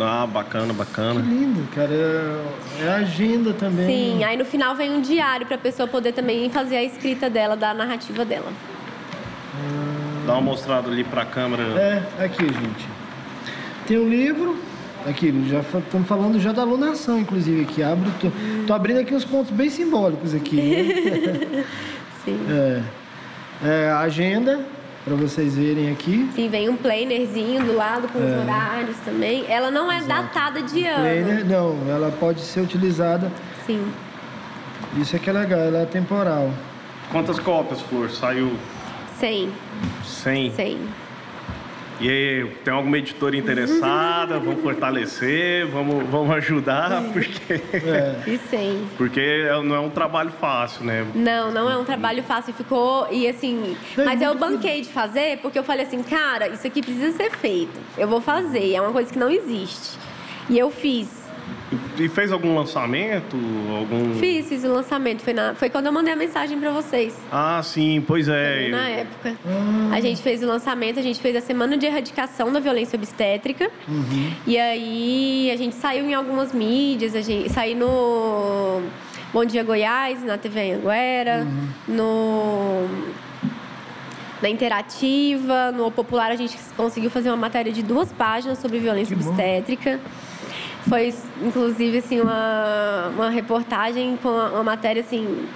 Ah, bacana, Que bacana. lindo, cara. É, é agenda também. Sim, aí no final vem um diário para a pessoa poder também fazer a escrita dela, da narrativa dela. Dá uma mostrada ali pra câmera. É, aqui, gente. Tem um livro. Aqui, já estamos falando já da alunação, inclusive, aqui. Abro, tô, tô abrindo aqui uns pontos bem simbólicos aqui. né? [laughs] Sim. é, é, a agenda, para vocês verem aqui. Sim, vem um plannerzinho do lado com os horários também. Ela não é datada de ano. Planner, não, ela pode ser utilizada. Sim. Isso é que é legal, ela é temporal. Quantas cópias, Flor? Saiu 100. 100. 100. E aí, tem alguma editora interessada? Vamos fortalecer, vamos, vamos ajudar, porque, E 100. porque é- não é um trabalho fácil, né? Não, não é um trabalho fácil. Ficou. E assim. É Mas eu banquei de fazer porque eu falei assim, cara, isso aqui precisa ser feito. Eu vou fazer. É uma coisa que não existe. E eu fiz. E fez algum lançamento? Algum... Fiz, fiz o lançamento. Foi, na, foi quando eu mandei a mensagem pra vocês. Ah, sim, pois é. Na época. A gente fez o lançamento, a gente fez a semana de erradicação da violência obstétrica. E aí a gente saiu em algumas mídias, a gente saiu no Bom Dia Goiás, na TV Anguera, no na Interativa, no O Popular a gente conseguiu fazer uma matéria de duas páginas sobre violência obstétrica. Foi, inclusive, assim, uma, uma reportagem com uma, uma matéria, assim,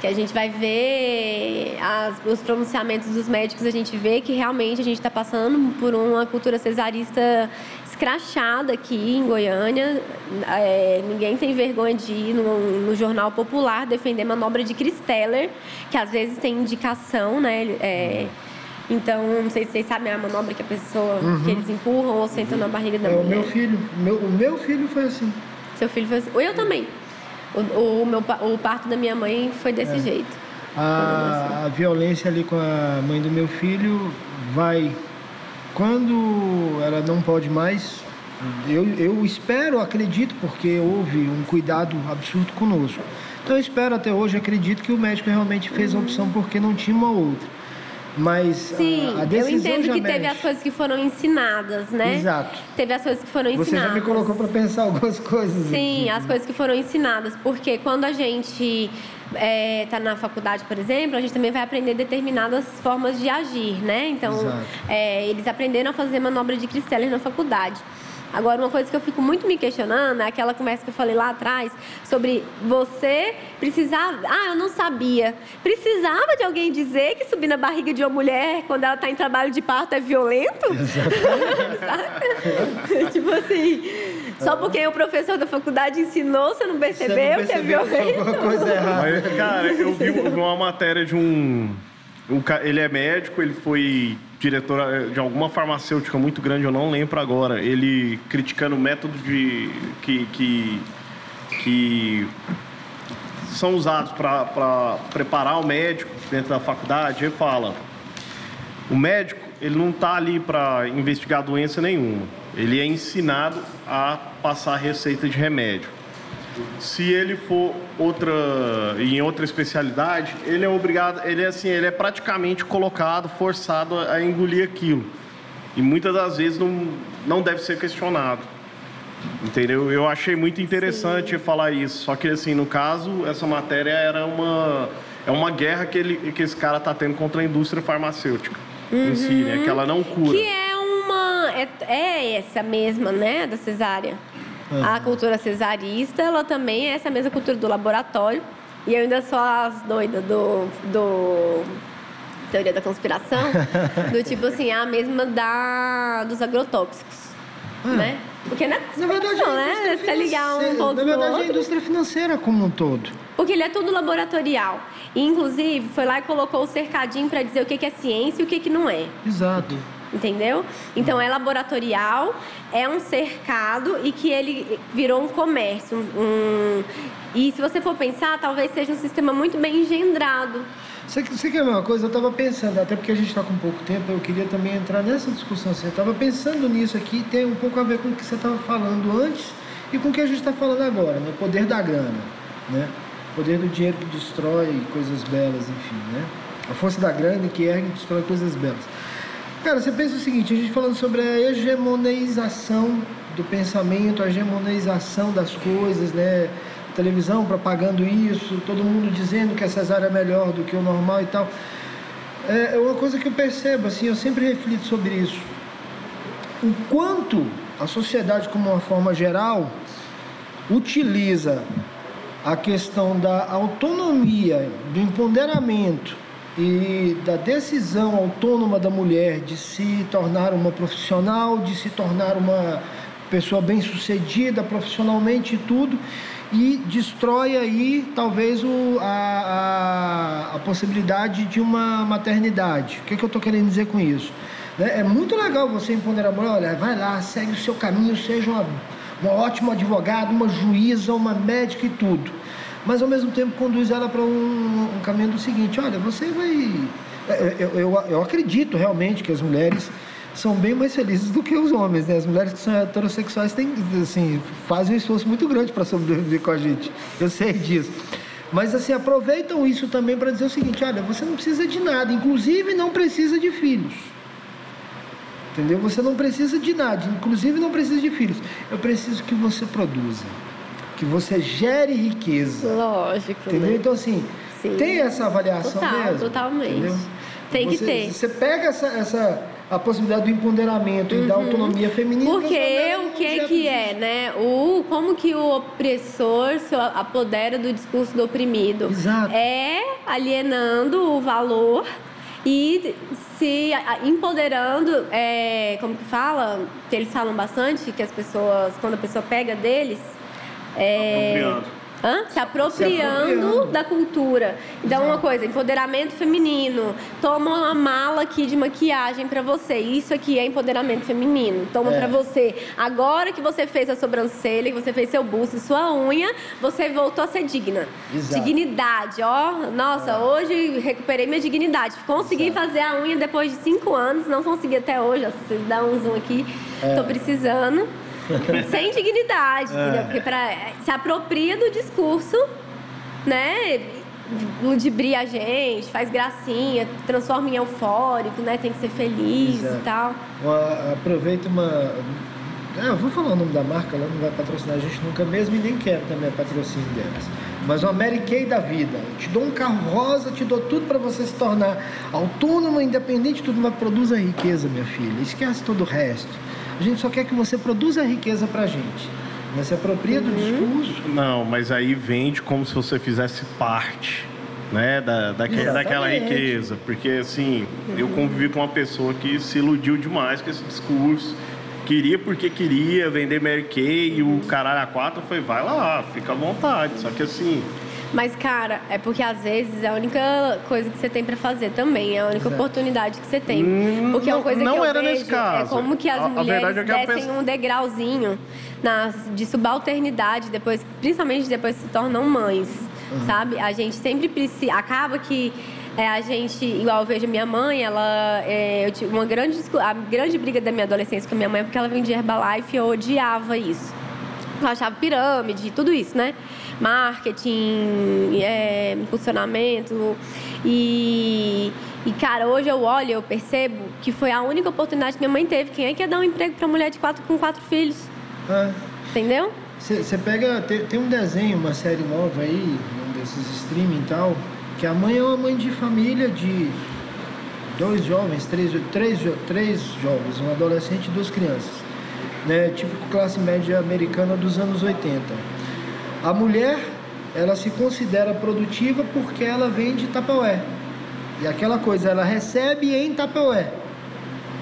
que a gente vai ver as- os pronunciamentos dos médicos, a gente vê que realmente a gente está passando por uma cultura cesarista escrachada aqui em Goiânia. É, ninguém tem vergonha de ir no, no jornal popular defender manobra de Cristeller, que às vezes tem indicação, né? É, então, não sei se vocês sabem a manobra que a pessoa, que eles empurram ou sentam na barriga da É, o mulher. meu filho. Meu, o meu filho foi assim. Seu filho foi assim. Eu também. O, o meu, o parto da minha mãe foi desse jeito. A, a violência ali com a mãe do meu filho vai. Quando ela não pode mais, eu, eu espero, acredito, porque houve um cuidado absurdo conosco. Então eu espero até hoje, acredito que o médico realmente fez a opção porque não tinha uma outra. Mas Sim, a, a eu decisão entendo já que teve mexe. as coisas que foram ensinadas, né? Exato. Teve as coisas que foram Você ensinadas. já me colocou para pensar [laughs] algumas coisas. Sim, aqui. as coisas que foram ensinadas. Porque quando a gente está na faculdade, por exemplo, a gente também vai aprender determinadas formas de agir, né? Então, é, eles aprenderam a fazer manobra de Cristeller na faculdade. Agora, uma coisa que eu fico muito me questionando é aquela conversa que eu falei lá atrás sobre você precisar. Ah, eu não sabia. Precisava de alguém dizer que subir na barriga de uma mulher quando ela está em trabalho de parto é violento? Sabe? [laughs] tipo assim, só porque o professor da faculdade ensinou, você não Você percebeu, não que é percebeu que violento? alguma coisa errada. Mas, cara, eu vi uma matéria de um, Ele é médico, ele foi diretor eh, de alguma farmacêutica muito grande, eu não lembro agora. Ele criticando o método de. que. que, que são usados para preparar o médico dentro da faculdade, ele fala: o médico ele não está ali para investigar doença nenhuma. Ele é ensinado a passar receita de remédio. Se ele for outra em outra especialidade, ele é obrigado, ele é assim, ele é praticamente colocado, forçado a engolir aquilo. E muitas das vezes não, não deve ser questionado. Entendeu? Eu achei muito interessante Sim. falar isso. Só que assim, no caso, essa matéria era uma é uma guerra que ele que esse cara está tendo contra a indústria farmacêutica uhum. em si, né? Que ela não cura. Que é uma é, é essa mesma, né, da cesárea. Uhum. A cultura cesarista, ela também é essa mesma cultura do laboratório. E eu ainda sou as doidas do, do teoria da conspiração, [laughs] do tipo assim, a mesma da dos agrotóxicos, ah. né? Porque não é na verdade, não, né? Você ligar um ponto Na verdade, é a indústria financeira como um todo. Porque ele é tudo laboratorial. E, inclusive, foi lá e colocou o cercadinho para dizer o que é ciência e o que não é. Exato entendeu? Então é laboratorial, é um cercado e que ele virou um comércio. Um... E se você for pensar, talvez seja um sistema muito bem engendrado. Você, você quer uma coisa? Eu estava pensando, até porque a gente está com pouco tempo, eu queria também entrar nessa discussão. Assim, eu estava pensando nisso aqui, tem um pouco a ver com o que você estava falando antes e com o que a gente está falando agora, né? O poder da grana, né? O poder do dinheiro que destrói coisas belas, enfim, né? A força da grana que ergue e destrói coisas belas. Cara, você pensa o seguinte, a gente falando sobre a hegemonização do pensamento, a hegemonização das coisas, né? Televisão propagando isso, todo mundo dizendo que a cesárea é melhor do que o normal e tal. É, é uma coisa que eu percebo, assim, eu sempre reflito sobre isso. O quanto a sociedade, como uma forma geral, utiliza a questão da autonomia, do empoderamento e da decisão autônoma da mulher de se tornar uma profissional, de se tornar uma pessoa bem-sucedida profissionalmente e tudo, e destrói aí talvez o, a, a, a possibilidade de uma maternidade. O que, é que eu estou querendo dizer com isso? Né? É muito legal você empoderar a mulher, olha, vai lá, segue o seu caminho, seja uma, uma ótima advogada, uma juíza, uma médica e tudo mas ao mesmo tempo conduz ela para um, um, caminho do seguinte: olha, você vai. É, é, eu, eu, eu, acredito realmente que as mulheres são bem mais felizes do que os homens, né? As mulheres que são heterossexuais têm, assim, fazem um esforço muito grande para sobreviver com a gente. Eu sei disso. Mas assim, aproveitam isso também para dizer o seguinte: olha, você não precisa de nada, inclusive não precisa de filhos. Entendeu? Você não precisa de nada, inclusive não precisa de filhos. Eu preciso que você produza que você gere riqueza. Lógico. Entendeu? Né? Então, assim, Sim. tem essa avaliação Total, mesmo. Totalmente. Entendeu? Tem você, que ter. Você pega essa, essa a possibilidade do empoderamento uhum. e da uhum. autonomia feminina. Porque o que que é, né? O como que o opressor se apodera do discurso do oprimido? Exato. É alienando o valor e se empoderando, é, como que fala? Que eles falam bastante que as pessoas, quando a pessoa pega deles, é. Hã? Se apropriando, Se apropriando, da cultura. Então, Exato. uma coisa, empoderamento feminino. Toma uma mala aqui de maquiagem para você. Isso aqui é empoderamento feminino. Toma é. para você. Agora que você fez a sobrancelha, que você fez seu busto, sua unha, você voltou a ser digna. Exato. Dignidade, ó. Nossa, é. hoje recuperei minha dignidade. Consegui Exato. fazer a unha depois de cinco anos, não consegui até hoje. Vocês dá um zoom aqui. É. Tô precisando. [laughs] sem dignidade, é. entendeu? Porque pra, se apropria do discurso, né? Ludibria a gente, faz gracinha, transforma em eufórico, né? Tem que ser feliz Exato. e tal. Aproveita uma. Ah, eu vou falar o nome da marca, ela não vai patrocinar a gente nunca mesmo e nem quero também a patrocínio delas. Mas uma Mary Kay da vida. Eu te dou um carro rosa, te dou tudo para você se tornar autônoma, independente, tudo, mas produza riqueza, minha filha. Esquece todo o resto. A gente só quer que você produza riqueza para a gente. Mas se apropria do uhum. discurso. Não, mas aí vende como se você fizesse parte né, da, daquela riqueza. Porque, assim, uhum. eu convivi com uma pessoa que se iludiu demais com esse discurso. Queria porque queria vender Mary Kay e o caralho a quatro foi, vai lá, fica à vontade. Só que, assim, mas, cara, é porque às vezes é a única coisa que você tem para fazer também, é a única oportunidade que você tem. Hum, porque é uma coisa não que eu era vejo nesse caso. é como que as a, mulheres a é descem um degrauzinho na, de subalternidade, depois, principalmente depois se tornam mães. uhum. sabe? A gente sempre precisa. Acaba que é, a gente, igual eu vejo a minha mãe, ela. É, eu tive uma grande. A grande briga da minha adolescência com a minha mãe é porque ela vendia Herbalife e eu odiava isso. Eu achava pirâmide, tudo isso, né? Marketing, é, impulsionamento. E, e, cara, hoje eu olho eu percebo que foi a única oportunidade que minha mãe teve. Quem é que ia dar um emprego para mulher de quatro, com quatro filhos? É. Entendeu? Você pega. Tem, tem, um desenho, uma série nova aí, um desses streaming e tal, que a mãe é uma mãe de família de dois jovens, três, três, três jovens, um adolescente e duas crianças. Né? Típico classe média americana dos anos 80. A mulher, ela se considera produtiva porque ela vende tapaué. E aquela coisa, ela recebe em tapaué.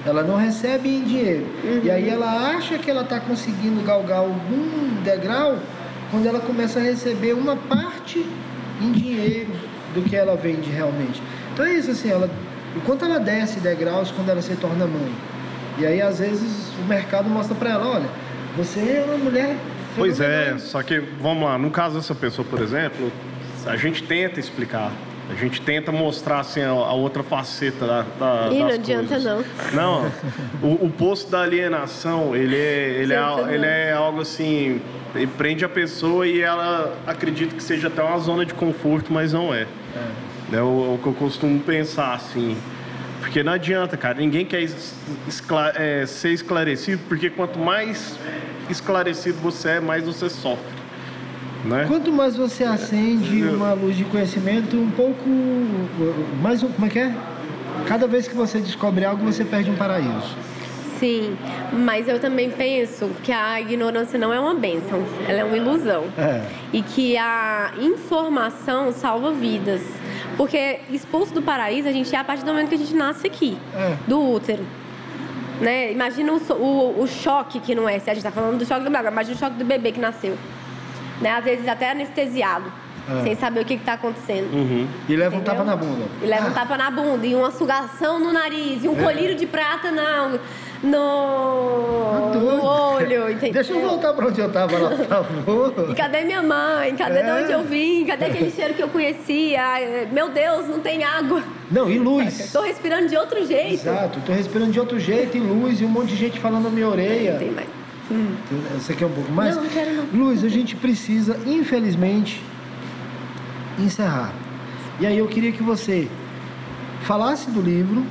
Ela não recebe em dinheiro. Uhum. E aí ela acha que ela está conseguindo galgar algum degrau quando ela começa a receber uma parte em dinheiro do que ela vende realmente. Então é isso, assim, ela, enquanto ela desce degraus quando ela se torna mãe. E aí, às vezes, o mercado mostra para ela, olha, você é uma mulher... Pois é, só que, vamos lá, no caso dessa pessoa, por exemplo, a gente tenta explicar a gente tenta mostrar assim, a, outra faceta da, da Ih, não adianta não. Não, o, o posto da alienação, ele é, ele, é, ele é algo assim, prende a pessoa e ela acredita que seja até uma zona de conforto, mas não é. É, é o, o que eu costumo pensar, assim. Porque não adianta, cara, ninguém quer esclare é, ser esclarecido, porque quanto mais esclarecido você é, mais você sofre. Né? Quanto mais você acende uma luz de conhecimento, um pouco mais um, como é que é? Cada vez que você descobre algo, você perde um paraíso. Sim, mas eu também penso que a ignorância não é uma benção, ela é uma ilusão. É. E que a informação salva vidas. Porque expulso do paraíso a gente é a partir do momento que a gente nasce aqui, é. do útero. Né? Imagina o, o, o, choque que não é, se a gente está falando do choque do bebê, imagina o choque do bebê que nasceu né? Às vezes até anestesiado. É. Sem saber o que está acontecendo. Uhum. E leva Entendeu? um tapa na bunda. E leva ah. um tapa na bunda, e uma sugação no nariz, e um é. colírio de prata na, no, no olho, entendeu? Deixa eu voltar para onde eu estava lá, por favor. E cadê minha mãe? Cadê é. de onde eu vim? Cadê aquele cheiro que eu conhecia? Meu Deus, não tem água. Não, e luz. [laughs] Estou respirando de outro jeito. Exato, estou respirando de outro jeito, e luz, e um monte de gente falando na minha orelha. Não tem mais. Hum. Você quer um pouco mais? Não, não quero não. Luiz, a gente precisa, infelizmente, encerrar. E aí eu queria que você falasse do livro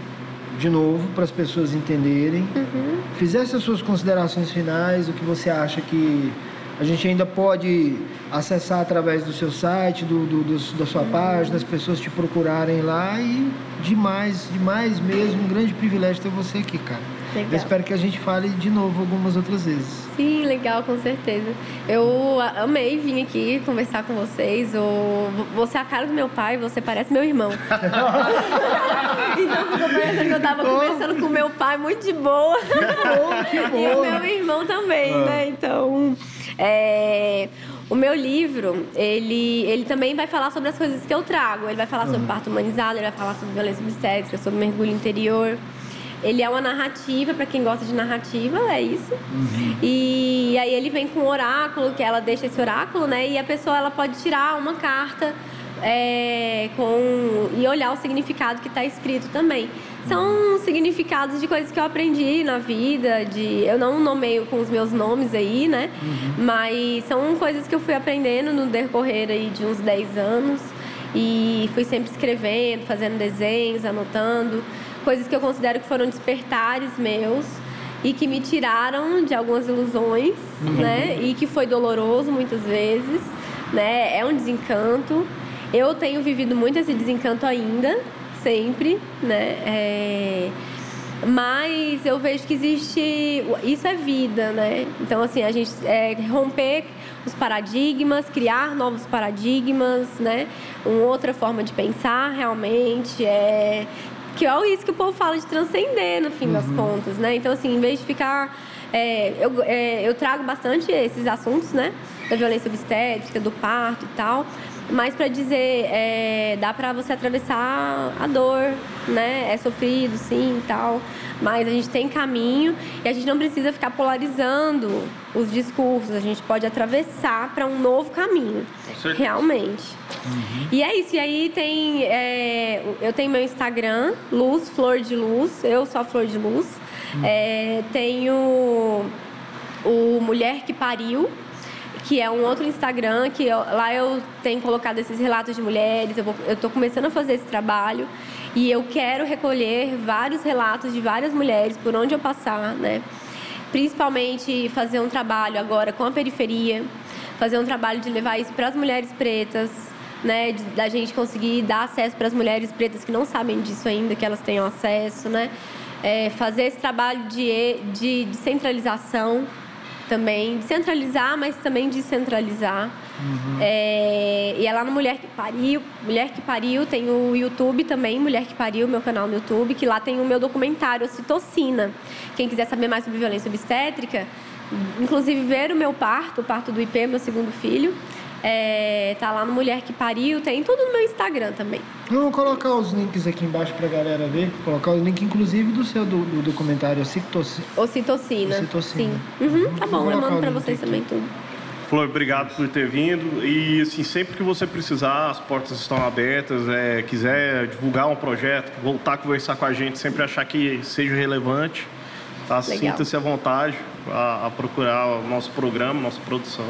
de novo para as pessoas entenderem, uhum. fizesse as suas considerações finais, o que você acha que a gente ainda pode acessar através do seu site, do, do, do, da sua página, as pessoas te procurarem lá e demais, demais mesmo, um grande privilégio ter você aqui, cara. Legal. Eu espero que a gente fale de novo algumas outras vezes. Sim, legal, com certeza. Eu amei vir aqui conversar com vocês. Você é a cara do meu pai, você parece meu irmão. [laughs] então ficou parecendo que eu tava oh. conversando com meu pai muito de boa. Oh, que bom. [laughs] E o meu irmão também, ah. né? Então. É, o meu livro, ele, ele também vai falar sobre as coisas que eu trago. Ele vai falar uhum. sobre parto humanizado, ele vai falar sobre violência obstétrica, sobre mergulho interior. Ele é uma narrativa, para quem gosta de narrativa, é isso. Uhum. E aí ele vem com um oráculo, que ela deixa esse oráculo, né? E a pessoa ela pode tirar uma carta é, com, e olhar o significado que está escrito também. São significados de coisas que eu aprendi na vida, de eu não nomeio com os meus nomes aí, né? Uhum. Mas são coisas que eu fui aprendendo no decorrer aí de uns 10 anos e fui sempre escrevendo, fazendo desenhos, anotando coisas que eu considero que foram despertares meus e que me tiraram de algumas ilusões, uhum. né? E que foi doloroso muitas vezes, né? É um desencanto. Eu tenho vivido muito esse desencanto ainda, sempre, né? É... Mas eu vejo que existe. Isso é vida, né? Então, assim, a gente é, romper os paradigmas, criar novos paradigmas, né? Uma outra forma de pensar realmente, é que é isso que o povo fala de transcender, no fim uhum. das contas, né? Então, assim, em vez de ficar... É, eu, é, eu trago bastante esses assuntos, né? Da violência obstétrica, do parto e tal. mas para dizer, é, dá para você atravessar a dor, né? É sofrido, sim, e tal, mas a gente tem caminho e a gente não precisa ficar polarizando os discursos. A gente pode atravessar para um novo caminho, realmente. Uhum. E é isso. E aí tem, é, eu tenho meu Instagram, Luz Flor de Luz. Eu sou a Flor de Luz. Uhum. É, tenho o Mulher que Pariu que é um outro Instagram, que eu, lá eu tenho colocado esses relatos de mulheres, eu estou começando a fazer esse trabalho e eu quero recolher vários relatos de várias mulheres por onde eu passar, né? Principalmente fazer um trabalho agora com a periferia, fazer um trabalho de levar isso para as mulheres pretas, né? De, da gente conseguir dar acesso para as mulheres pretas que não sabem disso ainda, que elas tenham acesso, né? É, fazer esse trabalho de, de, de centralização também, descentralizar, mas também descentralizar. Uhum. É, e é lá no Mulher que Pariu. Mulher que Pariu tem o YouTube também, Mulher que Pariu, meu canal no YouTube, que lá tem o meu documentário, Citocina. Quem quiser saber mais sobre violência obstétrica, inclusive ver o meu parto, o parto do IP, meu segundo filho. É, tá lá no Mulher que Pariu, tem tudo no meu Instagram também. Vamos colocar os links aqui embaixo pra galera ver. Colocar o link, inclusive, do seu do, do documentário Ocitocina. Ocitocina. Ocitocina. Sim. Uhum, tá bom, eu mando pra vocês aqui. também tudo. Flor, obrigado por ter vindo. E assim, sempre que você precisar, as portas estão abertas. É, quiser divulgar um projeto, voltar a conversar com a gente, sempre achar que seja relevante, tá? Sinta-se à vontade a, a procurar o nosso programa, nossa produção.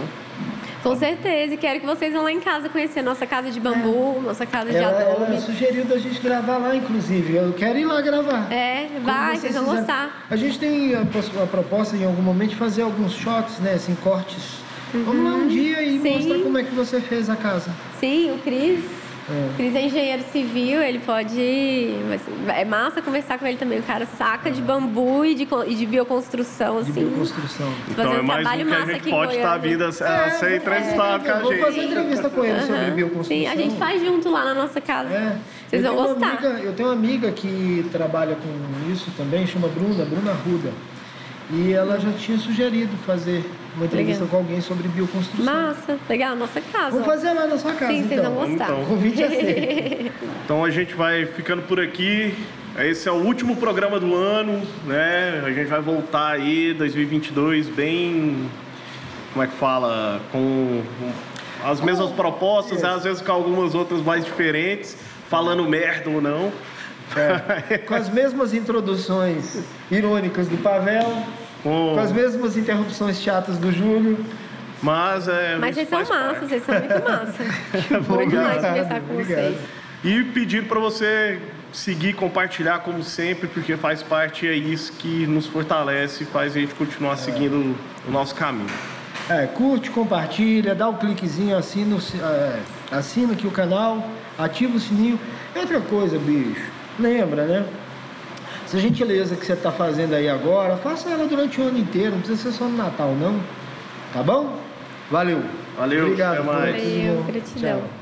Com certeza, e quero que vocês vão lá em casa conhecer nossa casa de bambu, é. nossa casa de ela, adobe. Ela sugeriu da gente gravar lá, inclusive. Eu quero ir lá gravar. É, vai, vocês, vocês vão gostar. A gente tem a, a, proposta em algum momento de fazer alguns shots, né, assim, cortes. Uhum. Vamos lá um dia e Sim. mostrar como é que você fez a casa. Sim, o Cris é. Cris é engenheiro civil, ele pode. É massa conversar com ele também. O cara saca de bambu e de, e de bioconstrução, assim. De bioconstrução. Então é mais um que a gente pode estar vindo a, a ser entrevistado com a gente. Vou fazer entrevista com ele uhum. sobre bioconstrução. Sim, a gente faz junto lá na nossa casa. É. Vocês eu vão gostar. Amiga, eu tenho uma amiga que trabalha com isso também, chama Bruna, Bruna Ruda. E ela já tinha sugerido fazer uma entrevista legal. com alguém sobre bioconstrução. Massa, legal, nossa casa. Vamos fazer lá na sua casa. Sim, então. vocês vão gostar. Então, convite é [laughs] então a gente vai ficando por aqui. Esse é o último programa do ano, né? A gente vai voltar aí 2022 bem, como é que fala, com as mesmas propostas, às vezes com algumas outras mais diferentes, falando merda ou não. É, com as mesmas introduções irônicas do Pavel, com, com as mesmas interrupções chatas do Júlio. Mas é. Mas vocês são massas, vocês são muito massas. [laughs] Foi demais conversar com obrigado. vocês. E pedir para você seguir, compartilhar como sempre, porque faz parte é isso que nos fortalece e faz a gente continuar é. seguindo o nosso caminho. É, curte, compartilha, dá o um cliquezinho, assina, é, assina aqui o canal, ativa o sininho. E outra coisa, bicho, lembra, né? Essa gentileza que você está fazendo aí agora, faça ela durante o ano inteiro, não precisa ser só no Natal, não. Tá bom? Valeu. Valeu. Obrigado. Até mais. Valeu, gratidão. Tchau.